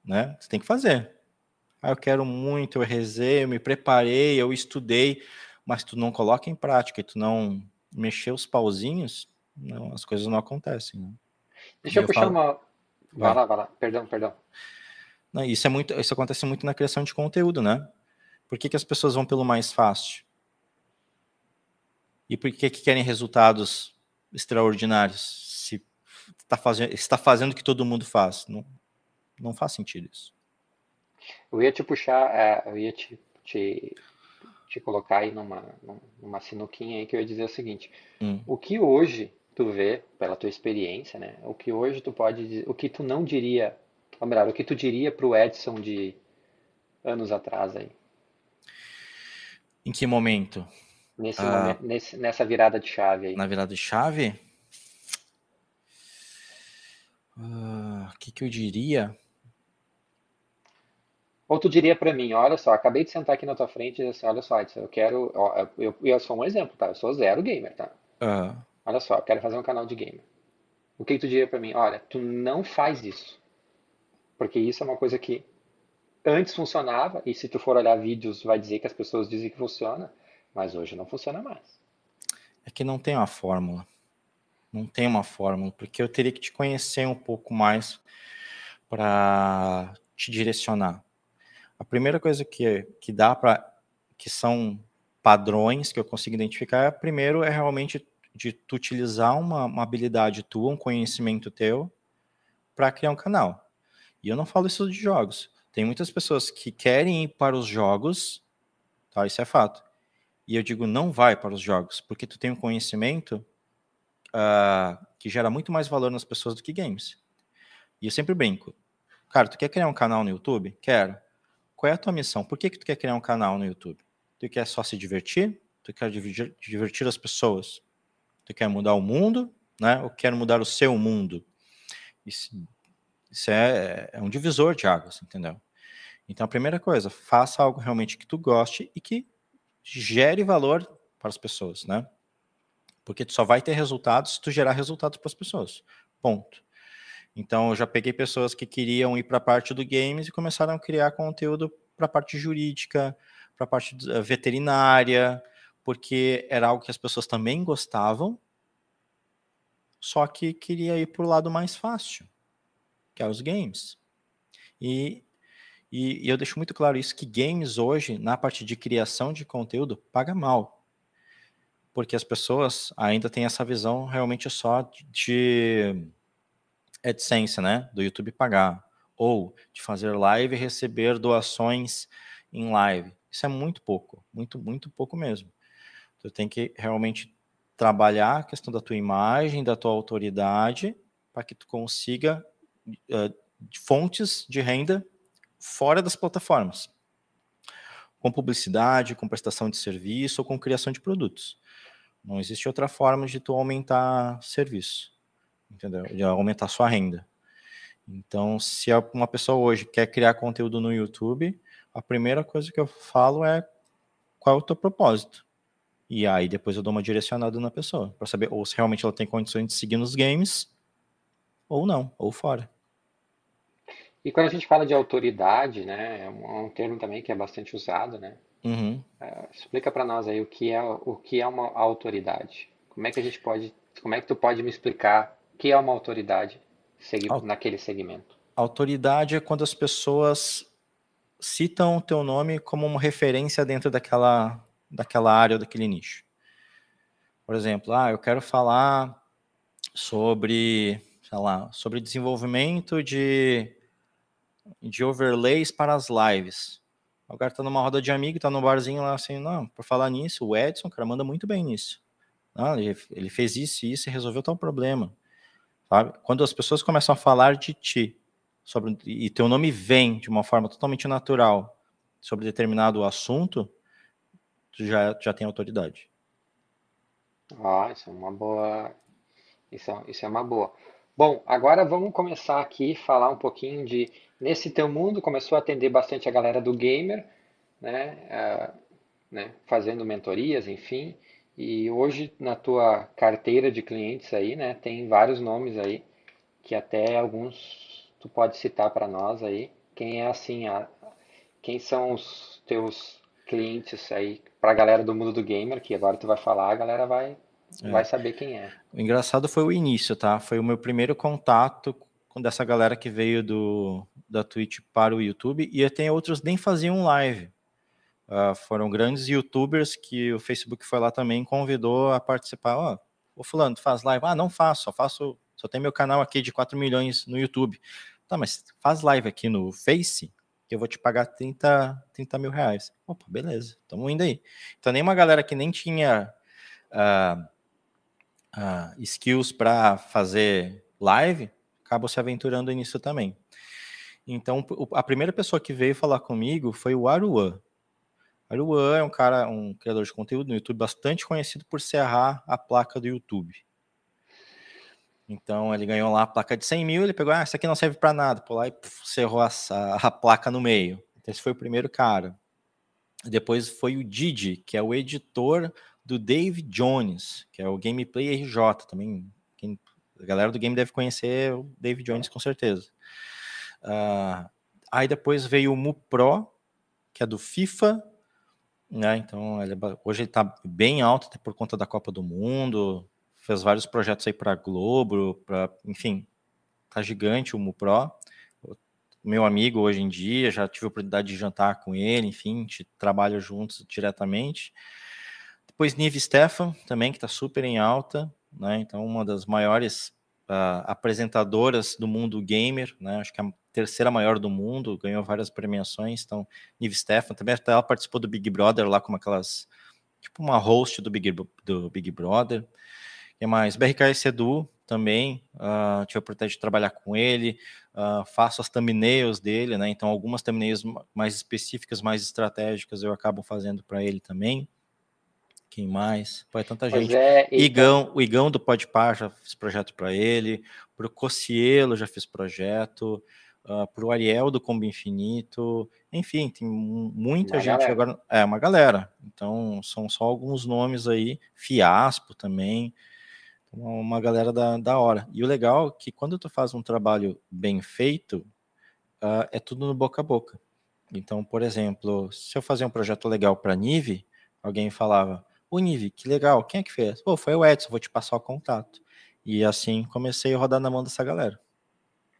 [SPEAKER 3] né? Você tem que fazer. Ah, eu quero muito, eu rezei, eu me preparei, eu estudei, mas tu não coloca em prática e tu não mexer os pauzinhos, não, as coisas não acontecem. Né?
[SPEAKER 2] Deixa eu, eu puxar falo... uma. Vai lá, vai lá. Perdão, perdão.
[SPEAKER 3] Né, isso, é muito, isso acontece muito na criação de conteúdo, né? Por que, que as pessoas vão pelo mais fácil? E por que, que querem resultados extraordinários se está fazendo, está fazendo o que todo mundo faz? Não, não faz sentido isso.
[SPEAKER 2] Eu ia te puxar, é, eu ia te, te, te colocar aí numa, numa sinuquinha aí que eu ia dizer o seguinte: hum. o que hoje tu vê, pela tua experiência, né? O que hoje tu pode o que tu não diria ou melhor, o que tu diria para o Edson de anos atrás aí?
[SPEAKER 3] Em que momento?
[SPEAKER 2] Nesse ah, momento, nesse, nessa virada de chave aí.
[SPEAKER 3] Na virada de chave? Ah, o que, que eu diria?
[SPEAKER 2] Ou tu diria para mim, olha só, acabei de sentar aqui na tua frente e dizer assim, olha só, Edson, eu quero, ó, eu, eu sou um exemplo, tá? Eu sou zero gamer, tá? Uhum. Olha só, eu quero fazer um canal de gamer. O que, que tu diria para mim? Olha, tu não faz isso. Porque isso é uma coisa que antes funcionava, e se tu for olhar vídeos, vai dizer que as pessoas dizem que funciona, mas hoje não funciona mais.
[SPEAKER 3] É que não tem uma fórmula. Não tem uma fórmula, porque eu teria que te conhecer um pouco mais para te direcionar. A primeira coisa que, que dá para. que são padrões que eu consigo identificar, é, primeiro é realmente de tu utilizar uma, uma habilidade tua, um conhecimento teu, para criar um canal. E eu não falo isso de jogos. Tem muitas pessoas que querem ir para os jogos, tá? Isso é fato. E eu digo, não vai para os jogos, porque tu tem um conhecimento uh, que gera muito mais valor nas pessoas do que games. E eu sempre brinco. Cara, tu quer criar um canal no YouTube? Quero. Qual é a tua missão? Por que, que tu quer criar um canal no YouTube? Tu quer só se divertir? Tu quer divertir, divertir as pessoas? Tu quer mudar o mundo? Né? Ou quer mudar o seu mundo? Se isso é, é um divisor de águas, entendeu? Então, a primeira coisa, faça algo realmente que tu goste e que gere valor para as pessoas, né? Porque tu só vai ter resultados se tu gerar resultados para as pessoas. Ponto. Então, eu já peguei pessoas que queriam ir para a parte do games e começaram a criar conteúdo para a parte jurídica, para a parte veterinária, porque era algo que as pessoas também gostavam, só que queria ir para o lado mais fácil, que é os games. E, e, e, eu deixo muito claro isso, que games hoje, na parte de criação de conteúdo, paga mal. Porque as pessoas ainda têm essa visão realmente só de AdSense, né? Do YouTube pagar. Ou de fazer live e receber doações em live. Isso é muito pouco, muito, muito pouco mesmo. Tu tem que realmente trabalhar a questão da tua imagem, da tua autoridade, para que tu consiga uh, fontes de renda fora das plataformas, com publicidade, com prestação de serviço ou com criação de produtos. Não existe outra forma de tu aumentar serviço, entendeu? De aumentar sua renda. Então, se uma pessoa hoje quer criar conteúdo no YouTube, a primeira coisa que eu falo é qual é o teu propósito. E aí depois eu dou uma direcionada na pessoa, para saber ou se realmente ela tem condições de seguir nos games, ou não, ou fora.
[SPEAKER 2] E quando a gente fala de autoridade, né, é um, é termo também que é bastante usado, né?
[SPEAKER 3] Uhum.
[SPEAKER 2] Uh, explica para nós aí o que é o que é uma autoridade. Como é que a gente pode, como é que tu pode me explicar que é uma autoridade naquele segmento?
[SPEAKER 3] Autoridade é quando as pessoas citam o teu nome como uma referência dentro daquela daquela área ou daquele nicho. Por exemplo, ah, eu quero falar sobre, sei lá, sobre desenvolvimento de de overlays para as lives. O cara tá numa roda de amigo, tá no barzinho lá assim, não, por falar nisso, o Edson, cara, manda muito bem nisso. Não, ele, ele fez isso e isso e resolveu tal problema. Sabe? Quando as pessoas começam a falar de ti, sobre, e teu nome vem de uma forma totalmente natural sobre determinado assunto, tu já, já tem autoridade.
[SPEAKER 2] Ah, isso é uma boa. Isso, é, isso é uma boa. Bom, agora vamos começar aqui falar um pouquinho de Nesse teu mundo começou a atender bastante a galera do gamer, né, uh, né, fazendo mentorias, enfim. E hoje na tua carteira de clientes aí, né, tem vários nomes aí que até alguns tu pode citar para nós aí. Quem é assim, a, quem são os teus clientes aí para a galera do mundo do gamer, que agora tu vai falar, a galera vai é. vai saber quem é.
[SPEAKER 3] O engraçado foi o início, tá? Foi o meu primeiro contato com dessa galera que veio do, da Twitch para o YouTube, e tem outros nem faziam live. Uh, foram grandes youtubers que o Facebook foi lá também convidou a participar. Ó, oh, fulano, tu faz live? Ah, não faço, só faço, só tem meu canal aqui de 4 milhões no YouTube. Tá, mas faz live aqui no Face, que eu vou te pagar 30, 30 mil reais. Opa, beleza, estamos indo aí. Então, nem uma galera que nem tinha uh, uh, skills para fazer live, acabam se aventurando nisso também. Então, a primeira pessoa que veio falar comigo foi o Aruan. Aruan é um cara, um criador de conteúdo no YouTube bastante conhecido por serrar a placa do YouTube. Então, ele ganhou lá a placa de 100 mil, ele pegou, ah, isso aqui não serve para nada, por lá e puf, cerrou a, a, placa no meio. Então, esse foi o primeiro cara. Depois foi o Didi, que é o editor do Dave Jones, que é o Gameplay RJ, também quem a galera do game deve conhecer o David Jones com certeza. Uh, aí depois veio o Mu Pro, que é do FIFA, né? Então ele, é hoje ele está bem alto até por conta da Copa do Mundo, fez vários projetos aí para Globo, para enfim, tá gigante o Mu Pro. Meu amigo hoje em dia, já tive a oportunidade de jantar com ele, enfim, a gente trabalha juntos diretamente. Depois Nive Stefan, também, que está super em alta né? Então, uma das maiores uh, apresentadoras do mundo gamer, né? Acho que é a terceira maior do mundo, ganhou várias premiações. Então, Nive Stefan também até ela participou do Big Brother lá como aquelas tipo uma host do Big, do Big Brother. E mais? BRKS Edu também, uh, tive a oportunidade de trabalhar com ele, uh, faço as thumbnails dele, né? Então, algumas thumbnails mais específicas, mais estratégicas, eu acabo fazendo para ele também. Quem mais? Pô, é tanta pois gente. É, Igão, então... O Igão do Podpar já fiz projeto para ele. Para o Cocielo já fiz projeto. Uh, para o Ariel do Combo Infinito. Enfim, tem muita uma gente galera. agora. É, uma galera. Então, são só alguns nomes aí. Fiaspo também. Então, uma galera da, da hora. E o legal é que quando tu faz um trabalho bem feito, uh, é tudo no boca a boca. Então, por exemplo, se eu fazer um projeto legal para a Nive, alguém falava, Univi, que legal. Quem é que fez? Pô, foi o Edson, vou te passar o contato. E assim comecei a rodar na mão dessa galera.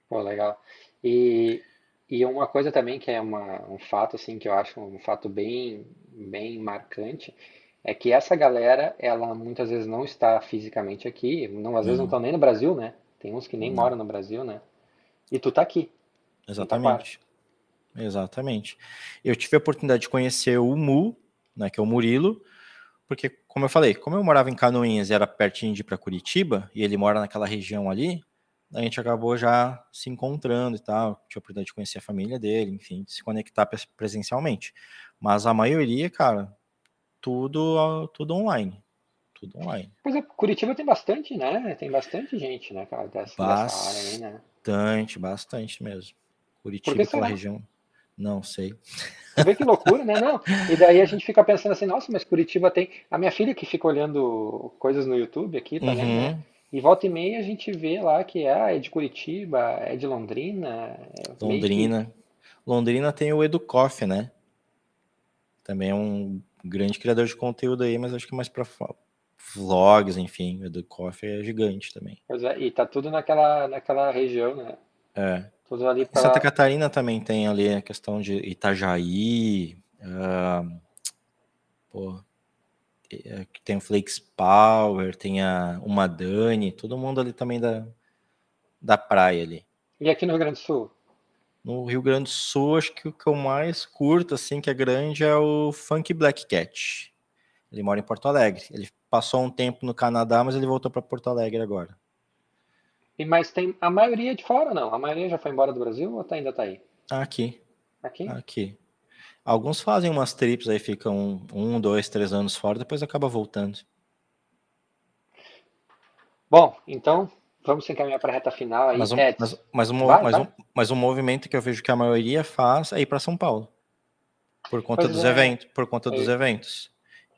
[SPEAKER 2] Pô, legal. E, e uma coisa também que é uma, um fato, assim, que eu acho um fato bem, bem marcante, é que essa galera, ela muitas vezes não está fisicamente aqui, não, às vezes não estão nem no Brasil, né? Tem uns que nem
[SPEAKER 3] Não.
[SPEAKER 2] moram no Brasil, né? E tu tá aqui.
[SPEAKER 3] Exatamente. Exatamente. Eu tive a oportunidade de conhecer o Mu, né, que é o Murilo, porque, como eu falei, como eu morava em Canoinhas e era pertinho de ir para Curitiba, e ele mora naquela região ali, a gente acabou já se encontrando e tal, tive a oportunidade de conhecer a família dele, enfim, de se conectar pres- presencialmente. Mas a maioria, cara, tudo, tudo online. Tudo online.
[SPEAKER 2] Pois é, Curitiba tem bastante, né? Tem bastante gente, né, cara, dessa, dessa área aí, né?
[SPEAKER 3] Bastante, bastante mesmo. Curitiba,
[SPEAKER 2] que
[SPEAKER 3] aquela região. Não sei.
[SPEAKER 2] Você vê que loucura, né? Não. E daí a gente fica pensando assim, nossa, mas Curitiba tem. A minha filha que fica olhando coisas no YouTube aqui também, né? E volta e meia a gente vê lá que ah, é de Curitiba, é de Londrina. é meio que-
[SPEAKER 3] Londrina. Londrina tem o Educoff, né? Também é um grande criador de conteúdo aí, mas acho que mais para vlogs, enfim. O Educoff é gigante também.
[SPEAKER 2] Pois é, e tá tudo naquela, naquela região, né?
[SPEAKER 3] É.
[SPEAKER 2] Tudo ali pra.
[SPEAKER 3] Santa Catarina também tem ali a questão de Itajaí, ah, pô, que tem o Flakes Power, tem a uma Dani, todo mundo ali também da, da praia ali.
[SPEAKER 2] E aqui no Rio Grande do Sul?
[SPEAKER 3] No Rio Grande do Sul, acho que o que eu mais curto, assim, que é grande, é o Funk Black Cat. Ele mora em Porto Alegre. Ele passou um tempo no Canadá, mas ele voltou para Porto Alegre agora.
[SPEAKER 2] E mas tem a maioria de fora, não? A maioria já foi embora do Brasil ou tá- ainda tá aí?
[SPEAKER 3] Aqui,
[SPEAKER 2] Aqui?
[SPEAKER 3] aqui. Alguns fazem umas trips aí, ficam um, dois, três anos fora, depois acaba voltando.
[SPEAKER 2] Bom, então vamos encaminhar para a reta final aí.
[SPEAKER 3] Mas um,
[SPEAKER 2] Edson,
[SPEAKER 3] mas, mas, um,
[SPEAKER 2] vai,
[SPEAKER 3] mas,
[SPEAKER 2] vai.
[SPEAKER 3] um, mas um movimento que eu vejo que a maioria faz é ir para São Paulo. Por conta
[SPEAKER 2] Pois
[SPEAKER 3] dos
[SPEAKER 2] é.
[SPEAKER 3] eventos, por conta dos
[SPEAKER 2] É.
[SPEAKER 3] eventos.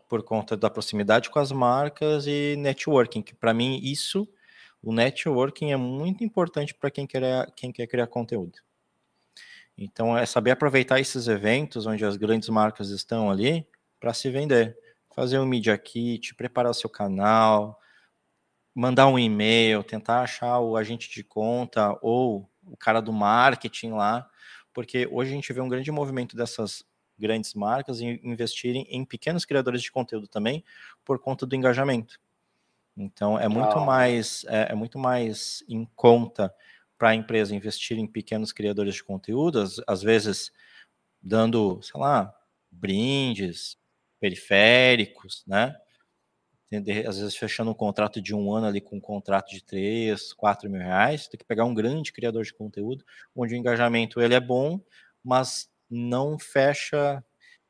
[SPEAKER 3] Por conta da proximidade com as marcas e networking, que para mim isso, o networking é muito importante para quem quer, quem quer criar conteúdo. Então é saber aproveitar esses eventos onde as grandes marcas estão ali para se vender. Fazer um media kit, preparar o seu canal, mandar um e-mail, tentar achar o agente de conta ou o cara do marketing lá, porque hoje a gente vê um grande movimento dessas grandes marcas em investirem em pequenos criadores de conteúdo também por conta do engajamento. Então é muito
[SPEAKER 2] Ah.
[SPEAKER 3] mais é, é muito mais em conta para a empresa investir em pequenos criadores de conteúdo, às, às vezes dando, sei lá, brindes, periféricos, né? Às vezes fechando um contrato de um ano ali com um contrato de 3, 4 mil reais, tem que pegar um grande criador de conteúdo, onde o engajamento ele é bom, mas não fecha,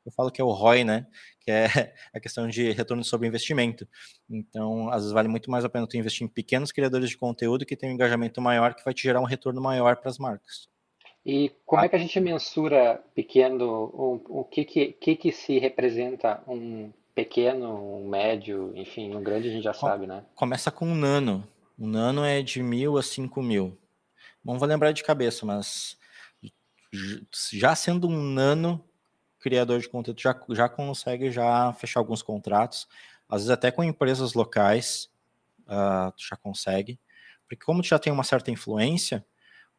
[SPEAKER 3] eu falo que é o ROI, né? Que é a questão de retorno sobre investimento. Então, às vezes vale muito mais a pena tu investir em pequenos criadores de conteúdo que tem um engajamento maior, que vai te gerar um retorno maior para as marcas.
[SPEAKER 2] E como é que a gente mensura pequeno, o, o que, que, que que se representa um pequeno, um médio, enfim, um grande a gente já sabe, né?
[SPEAKER 3] Começa com um nano. O nano é de mil a cinco mil. Não vou lembrar de cabeça, mas já sendo um nano criador de conteúdo, já, já consegue já fechar alguns contratos. Às vezes até com empresas locais, ah, tu já consegue. Porque como tu já tem uma certa influência,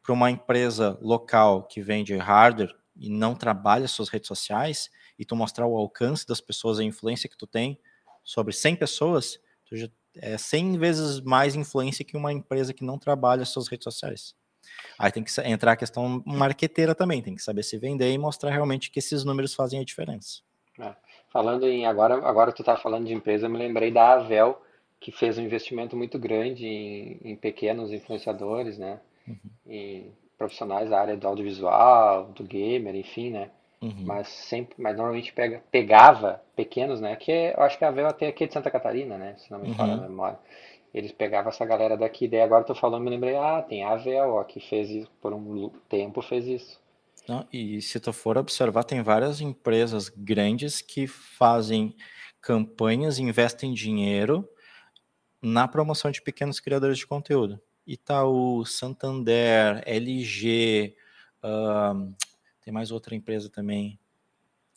[SPEAKER 3] para uma empresa local que vende hardware e não trabalha suas redes sociais, e tu mostrar o alcance das pessoas, a influência que tu tem sobre 100 pessoas, tu já é 100 vezes mais influência que uma empresa que não trabalha suas redes sociais. Aí tem que entrar a questão marqueteira também, tem que saber se vender e mostrar realmente que esses números fazem a diferença.
[SPEAKER 2] Falando em agora, agora tu tá falando de empresa, eu me lembrei da Avel, que fez um investimento muito grande em, em pequenos influenciadores, né? Em profissionais da área do audiovisual, do gamer, enfim, né?
[SPEAKER 3] Uhum.
[SPEAKER 2] Mas sempre, mas normalmente pega, pegava pequenos, né? Que é- eu acho que a Avel até aqui é de Santa Catarina, né? Se não me falha a
[SPEAKER 3] Uhum.
[SPEAKER 2] memória. Eles pegavam essa galera daqui, daí agora tô falando, me lembrei, ah, tem a Avel, ó, que fez isso, por um tempo fez isso.
[SPEAKER 3] Não, e se tu for observar, tem várias empresas grandes que fazem campanhas, investem dinheiro na promoção de pequenos criadores de conteúdo. Itaú, Santander, LG, ahn, tem mais outra empresa também.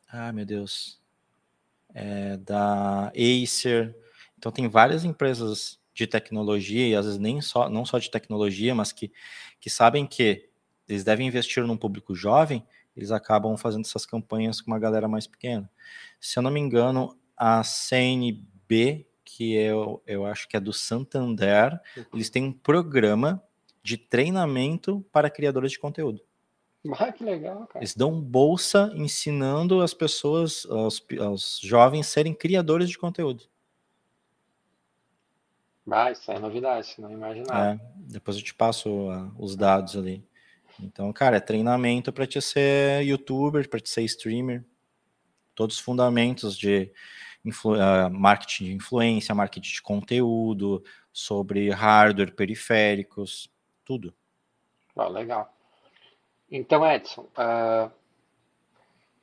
[SPEAKER 3] Ah, meu Deus. é, da Acer. Então tem várias empresas de tecnologia, e às vezes nem só, não só de tecnologia, mas que, que sabem que eles devem investir num público jovem, eles acabam fazendo essas campanhas com uma galera mais pequena. Se eu não me engano, a CNB, que eu, eu acho que é do Santander, uhum. eles têm um programa de treinamento para criadores de conteúdo.
[SPEAKER 2] Ah, que legal, cara.
[SPEAKER 3] Eles dão bolsa ensinando as pessoas, aos, aos jovens, serem criadores de conteúdo.
[SPEAKER 2] Ah, isso é novidade, não imaginava.
[SPEAKER 3] É, depois eu te passo uh, os dados ali. Então, cara, é treinamento para te ser youtuber, para te ser streamer. Todos os fundamentos de uh, marketing de influência, marketing de conteúdo, sobre hardware, periféricos, tudo.
[SPEAKER 2] Oh, legal. Então, Edson, uh,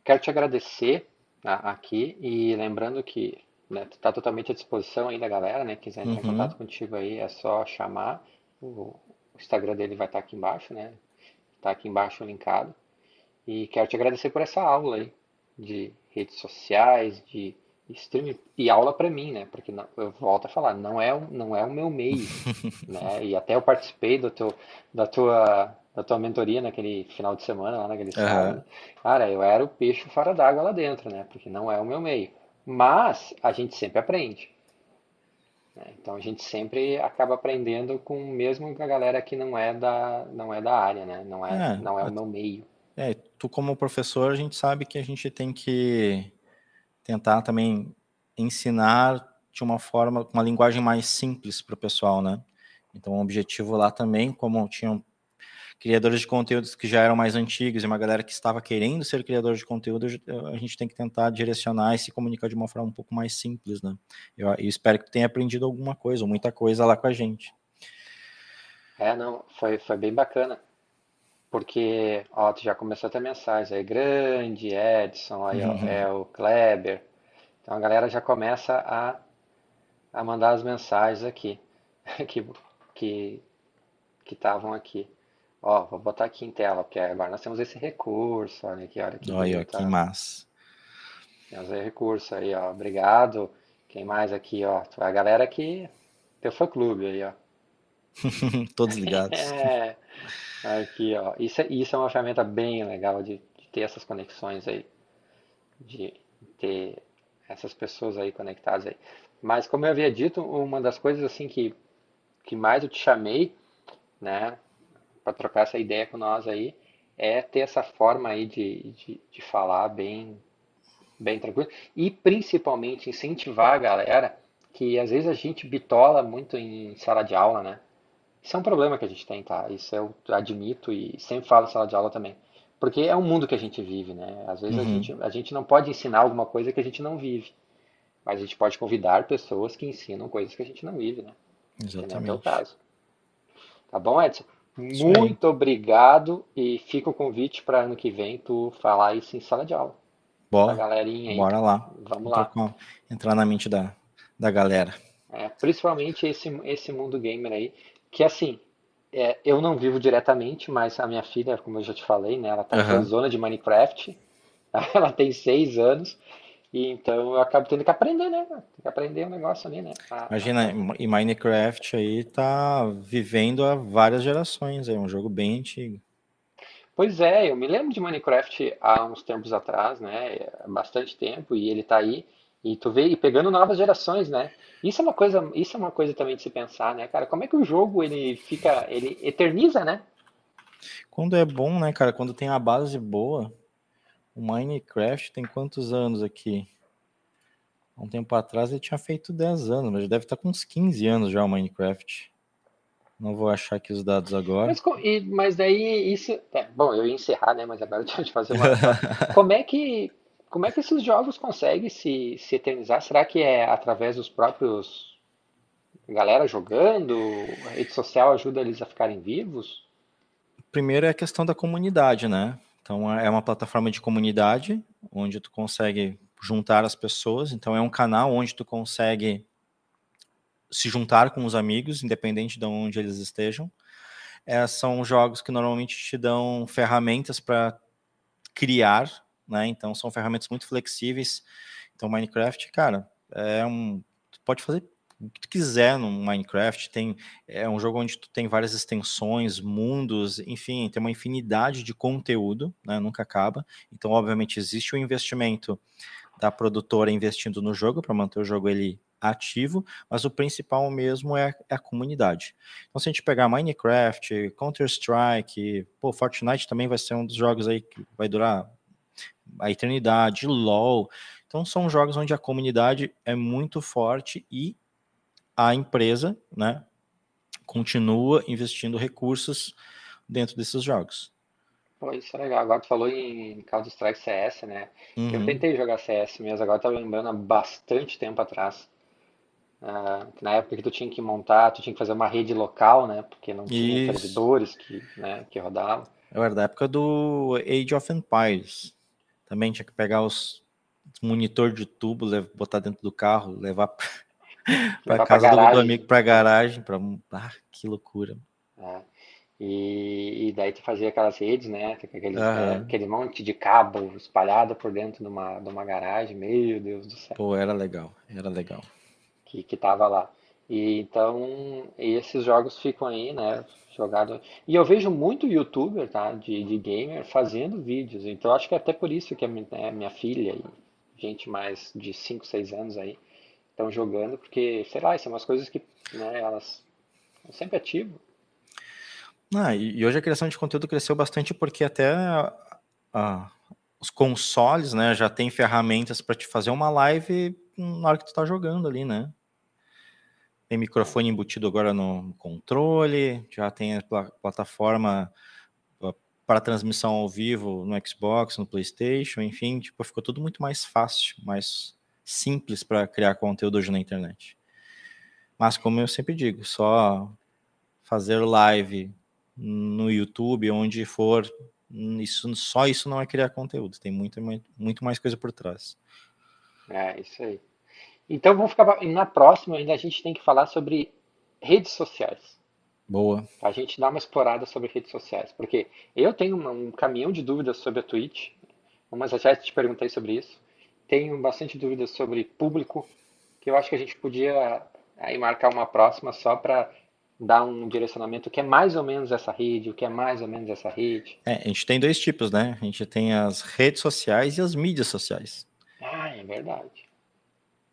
[SPEAKER 2] quero te agradecer uh, aqui e lembrando que né, tu está totalmente à disposição aí da galera, né? Quiser entrar uhum. em contato contigo aí, é só chamar. O, Instagram dele vai estar tá aqui embaixo, né? Está aqui embaixo linkado. E quero te agradecer por essa aula aí de redes sociais, de streaming e aula para mim, né? Porque não, eu volto a falar, não é, não é o meu meio, né? E até eu participei do teu, da tua da tua mentoria naquele final de semana lá naquele sábado. Uhum. Cara, eu era o peixe fora d'água lá dentro, né? Porque não é o meu meio. Mas a gente sempre aprende. Né? Então a gente sempre acaba aprendendo com mesmo a galera que não é da não é da área, né? Não é, é não é o meu meio.
[SPEAKER 3] É, tu como professor, a gente sabe que a gente tem que tentar também ensinar de uma forma, uma linguagem mais simples para o pessoal, né? Então, o objetivo lá também, como tinham criadores de conteúdos que já eram mais antigos e uma galera que estava querendo ser criador de conteúdo, a gente tem que tentar direcionar e se comunicar de uma forma um pouco mais simples, né? Eu, eu espero que tenha aprendido alguma coisa, ou muita coisa lá com a gente.
[SPEAKER 2] É, não, foi, foi bem bacana. Porque, ó, tu já começou a ter mensagens aí, grande, Edson, aí, uhum. ó, é o Kleber. Então a galera já começa a, a mandar as mensagens aqui, que que que estavam aqui. Ó, vou botar aqui em tela, porque agora nós temos esse recurso, olha aqui, olha aqui.
[SPEAKER 3] Olha, que massa.
[SPEAKER 2] Temos esse recurso aí, ó, obrigado. Quem mais aqui, ó, a galera aqui, teu fã clube aí, ó.
[SPEAKER 3] Todos ligados.
[SPEAKER 2] é. Aqui, ó. Isso, é, isso é uma ferramenta bem legal de, de ter essas conexões aí. De ter essas pessoas aí conectadas aí. Mas como eu havia dito, uma das coisas assim que, que mais eu te chamei, né, para trocar essa ideia com nós aí, é ter essa forma aí de, de, de falar bem, bem tranquilo e principalmente incentivar a galera que às vezes a gente bitola muito em sala de aula, né? Isso é um problema que a gente tem, tá? Isso eu admito e sempre falo em sala de aula também. Porque é um mundo que a gente vive, né? Às vezes uhum. a, gente, a gente não pode ensinar alguma coisa que a gente não vive. Mas a gente pode convidar pessoas que ensinam coisas que a gente não vive, né?
[SPEAKER 3] Exatamente.
[SPEAKER 2] é o caso. Tá bom, Edson? Isso Muito aí. obrigado e fica o convite para ano que vem tu falar isso em sala de aula.
[SPEAKER 3] Bora,
[SPEAKER 2] galerinha aí.
[SPEAKER 3] Bora lá.
[SPEAKER 2] Vamos lá.
[SPEAKER 3] Entrar na mente da, da galera.
[SPEAKER 2] É, principalmente esse, esse mundo gamer aí, que assim, é, eu não vivo diretamente, mas a minha filha, como eu já te falei, né, ela tá uhum. na zona de Minecraft, ela tem seis anos, e então eu acabo tendo que aprender, né? Tem que aprender o um negócio ali, né?
[SPEAKER 3] A, Imagina, a... e Minecraft aí tá vivendo há várias gerações, é um jogo bem antigo.
[SPEAKER 2] Pois é, eu me lembro de Minecraft há uns tempos atrás, né? Bastante tempo, e ele tá aí, e tu vê, e pegando novas gerações, né? Isso é uma coisa, isso é uma coisa também de se pensar, né, cara? Como é que o jogo ele fica, ele eterniza, né?
[SPEAKER 3] Quando é bom, né, cara? Quando tem a base boa. O Minecraft tem quantos anos aqui? Há um tempo atrás ele tinha feito 10 anos, mas deve estar com uns 15 anos já o Minecraft. Não vou achar aqui os dados agora.
[SPEAKER 2] Mas, mas daí isso. É, bom, eu ia encerrar, né? Mas agora deixa eu te fazer uma. como é que como é que esses jogos conseguem se, se eternizar? Será que é através dos próprios galera jogando? A rede social ajuda eles a ficarem vivos?
[SPEAKER 3] Primeiro é a questão da comunidade, né? Então é uma plataforma de comunidade onde tu consegue juntar as pessoas. Então é um canal onde tu consegue se juntar com os amigos, independente de onde eles estejam. É, são jogos que normalmente te dão ferramentas para criar né? Então são ferramentas muito flexíveis. Então, Minecraft, cara, é um. Tu pode fazer o que tu quiser no Minecraft. Tem, é um jogo onde tu tem várias extensões, mundos, enfim, tem uma infinidade de conteúdo, né? Nunca acaba. Então, obviamente, existe o investimento da produtora investindo no jogo para manter o jogo ele ativo, mas o principal mesmo é, é, a comunidade. Então, se a gente pegar Minecraft, Counter-Strike, pô, Fortnite também vai ser um dos jogos aí que vai durar a eternidade, LoL. Então, são jogos onde a comunidade é muito forte e a empresa, né, continua investindo recursos dentro desses jogos.
[SPEAKER 2] Pô, isso é legal. Agora tu falou em Counter-Strike CS, né? Uhum. Eu tentei jogar CS mesmo, agora tava lembrando há bastante tempo atrás. Uh, na época que tu tinha que montar, tu tinha que fazer uma rede local, né? Porque não tinha Isso. servidores que, né, que rodavam.
[SPEAKER 3] Eu era da época do Age of Empires. Também tinha que pegar os monitor de tubo, botar dentro do carro, levar para casa do, do amigo, para garagem, para ah, que loucura.
[SPEAKER 2] É. E, e, daí tu fazia aquelas redes, né? Aquele, é, aquele monte de cabo espalhado por dentro de uma, de uma garagem, meu Deus do céu.
[SPEAKER 3] Pô, era legal, era legal
[SPEAKER 2] que, que tava lá. E então, esses jogos ficam aí, né, jogado. E eu vejo muito youtuber, tá, de, de gamer fazendo vídeos. Então, acho que é até por isso que a minha, né, minha filha e gente mais de 5, 6 anos aí estão jogando, porque, sei lá, são umas coisas que, né, elas são sempre ativo.
[SPEAKER 3] Ah, e hoje a criação de conteúdo cresceu bastante porque até os consoles, né, já tem ferramentas para te fazer uma live na hora que tu tá jogando ali, né? Tem microfone embutido agora no controle, já tem a plataforma para transmissão ao vivo no Xbox, no PlayStation, enfim, tipo, ficou tudo muito mais fácil, mais simples para criar conteúdo hoje na internet. Mas como eu sempre digo, só fazer live no YouTube, onde for, isso, só isso não é criar conteúdo, tem muito, muito mais coisa por trás.
[SPEAKER 2] É, isso aí. Então vamos ficar na próxima ainda a gente tem que falar sobre redes sociais.
[SPEAKER 3] Boa.
[SPEAKER 2] A gente dá uma explorada sobre redes sociais, porque eu tenho um caminhão de dúvidas sobre a Twitch, mas já te perguntei sobre isso. Tenho bastante dúvidas sobre público, que eu acho que a gente podia aí marcar uma próxima só para dar um direcionamento o que é mais ou menos essa rede, o que é mais ou menos essa rede.
[SPEAKER 3] É, a gente tem dois tipos, né? A gente tem as redes sociais e as mídias sociais.
[SPEAKER 2] Ah, é verdade.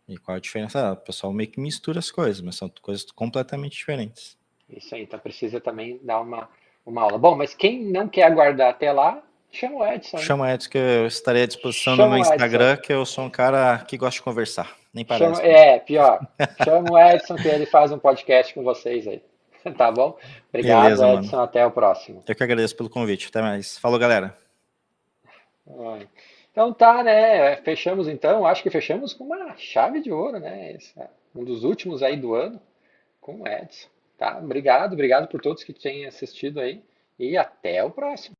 [SPEAKER 3] E qual a diferença? Ah, o pessoal meio que mistura as coisas, mas são coisas completamente diferentes.
[SPEAKER 2] Isso aí, então precisa também dar uma, uma aula. Bom, mas quem não quer aguardar até lá, chama o Edson.
[SPEAKER 3] Chama o Edson, que eu estarei à disposição chama no meu Instagram, que eu sou um cara que gosta de conversar. Nem parece.
[SPEAKER 2] Chama, é, pior. chama o Edson, que ele faz um podcast com vocês aí. Tá bom? Obrigado, Beleza, Edson. Mano. Até o próximo.
[SPEAKER 3] Eu que agradeço pelo convite. Até mais. Falou, galera.
[SPEAKER 2] Então tá, né? Fechamos então, acho que fechamos com uma chave de ouro, né? Esse é um dos últimos aí do ano com o Edson. Tá? Obrigado, obrigado por todos que tenham assistido aí e até o próximo.